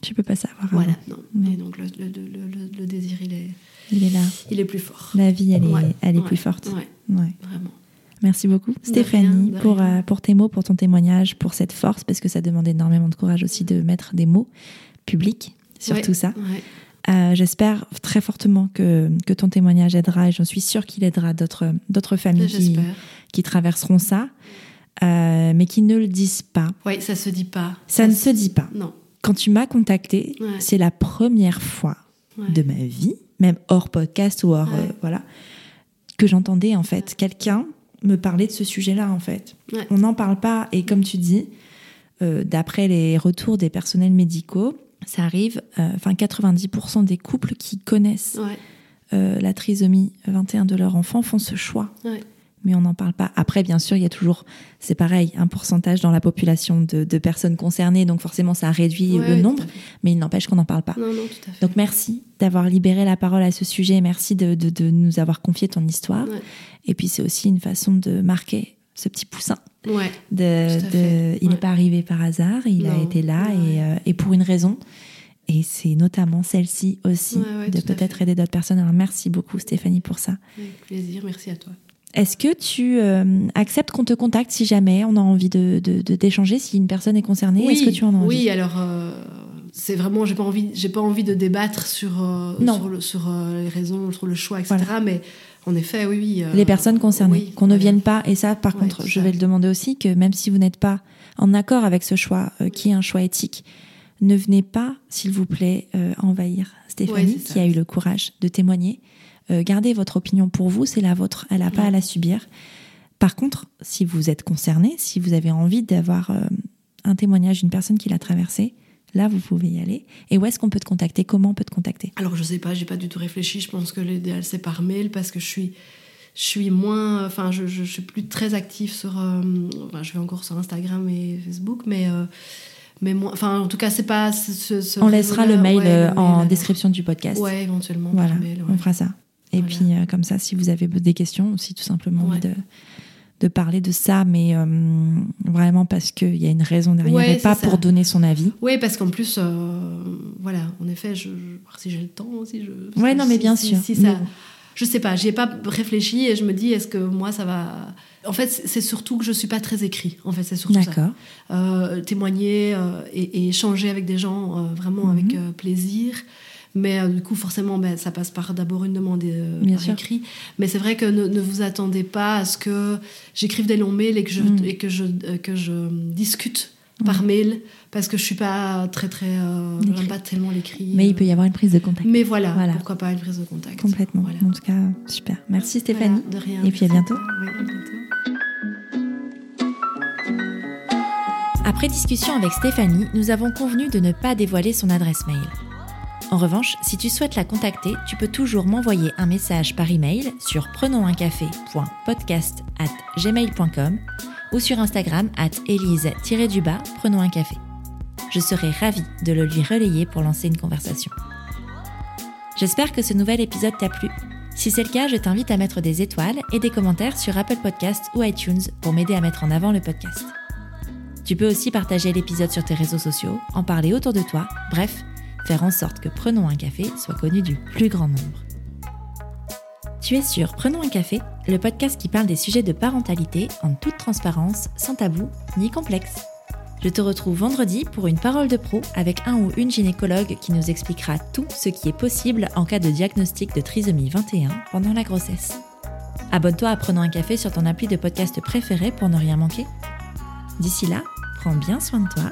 tu peux pas savoir. Voilà, non. Mais donc le, le, le, le, désir, il est, il est là. Il est plus fort. La vie, elle est, elle est plus forte. Ouais. Vraiment. Merci beaucoup, Stéphanie, pour, euh, pour tes mots, pour ton témoignage, pour cette force, parce que ça demande énormément de courage aussi de mettre des mots publics sur tout ça. Euh, j'espère très fortement que, que ton témoignage aidera, et j'en suis sûre qu'il aidera d'autres, familles qui, qui, traverseront ça, euh, mais qui ne le disent pas. Oui, ça se dit pas. Ça, ne se dit pas. Non. Quand tu m'as contacté, c'est la première fois de ma vie, même hors podcast ou hors voilà, que j'entendais en fait quelqu'un me parler de ce sujet-là, en fait. On n'en parle pas. Et comme tu dis, euh, d'après les retours des personnels médicaux, ça arrive, euh, enfin 90% des couples qui connaissent euh, la trisomie 21 de leur enfant font ce choix mais on n'en parle pas. Après, bien sûr, il y a toujours, c'est pareil, un pourcentage dans la population de, personnes concernées, donc forcément, ça réduit le nombre, mais il n'empêche qu'on n'en parle pas. Non, non, tout à fait. Donc merci d'avoir libéré la parole à ce sujet, merci de, de, nous avoir confié ton histoire. Et puis, c'est aussi une façon de marquer ce petit poussin. Ouais, de, il n'est pas arrivé par hasard, il a été là et, euh, et, pour une raison. Et c'est notamment celle-ci aussi, de peut-être aider d'autres personnes. Alors merci beaucoup Stéphanie pour ça. Avec plaisir, merci à toi. Est-ce que tu euh, acceptes qu'on te contacte si jamais on a envie de, d'échanger, si une personne est concernée? Oui, Est-ce que tu en as envie? Oui, alors euh, c'est vraiment, j'ai pas envie, j'ai pas envie de débattre sur, euh, sur, sur les raisons, sur le choix, etc. Mais en effet, oui, oui. les personnes concernées, qu'on ne vienne pas. Et ça, par contre, je vais le demander aussi que même si vous n'êtes pas en accord avec ce choix, qui est un choix éthique, ne venez pas, s'il vous plaît, envahir Stéphanie, qui a eu le courage de témoigner euh, gardez votre opinion pour vous, c'est la vôtre, elle n'a pas à la subir. Par contre, si vous êtes concerné, si vous avez envie d'avoir euh, un témoignage d'une personne qui l'a traversé, là vous pouvez y aller. Et où est-ce qu'on peut te contacter? Comment on peut te contacter? Alors je sais pas, j'ai pas du tout réfléchi. Je pense que l'idéal c'est par mail parce que je suis je suis moins, enfin, je, je, suis plus très active sur, euh, je vais encore sur Instagram et Facebook, mais mais moi, enfin, en tout cas, c'est pas. on laissera le mail en description du podcast. Ouais, éventuellement. Voilà, on fera ça. Et puis, euh, comme ça, si vous avez des questions, aussi tout simplement de, de parler de ça, mais euh, vraiment parce qu'il y a une raison derrière et pas pour donner son avis. Oui, parce qu'en plus, euh, voilà, en effet, je, si j'ai le temps, si je. Ouais, non, mais bien sûr. Si, ça, je sais pas, j'y ai pas réfléchi et je me dis, est-ce que moi, ça va. En fait, c'est surtout que je suis pas très écrit. En fait, c'est surtout ça. Témoigner euh, et, échanger avec des gens vraiment mhm. avec plaisir. Mais du coup, forcément, ben, ça passe par d'abord une demande par écrit. Mais c'est vrai que ne, vous attendez pas à ce que j'écrive des longs mails et que je, et que je, que je discute par mail parce que je suis pas très très euh, j'aime pas tellement l'écrit mais il peut y avoir une prise de contact. Mais voilà, pourquoi pas une prise de contact. Complètement. En tout cas super. Merci Stéphanie. de rien. Et puis à bientôt. après discussion avec Stéphanie nous avons convenu de ne pas dévoiler son adresse mail en revanche, si tu souhaites la contacter, tu peux toujours m'envoyer un message par email sur prenonsuncafé.podcast@gmail.com ou sur Instagram Elise-du-bas, prenons un café. Je serai ravie de le lui relayer pour lancer une conversation. J'espère que ce nouvel épisode t'a plu. Si c'est le cas, je t'invite à mettre des étoiles et des commentaires sur Apple Podcasts ou iTunes pour m'aider à mettre en avant le podcast. Tu peux aussi partager l'épisode sur tes réseaux sociaux, en parler autour de toi, bref, faire en sorte que Prenons un café soit connu du plus grand nombre. Tu es sur Prenons un café, le podcast qui parle des sujets de parentalité en toute transparence, sans tabou ni complexe. Je te retrouve vendredi pour une parole de pro avec un ou une gynécologue qui nous expliquera tout ce qui est possible en cas de diagnostic de trisomie 21 pendant la grossesse. Abonne-toi à Prenons un café sur ton appli de podcast préféré pour ne rien manquer. D'ici là, prends bien soin de toi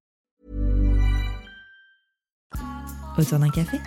Autour d'un café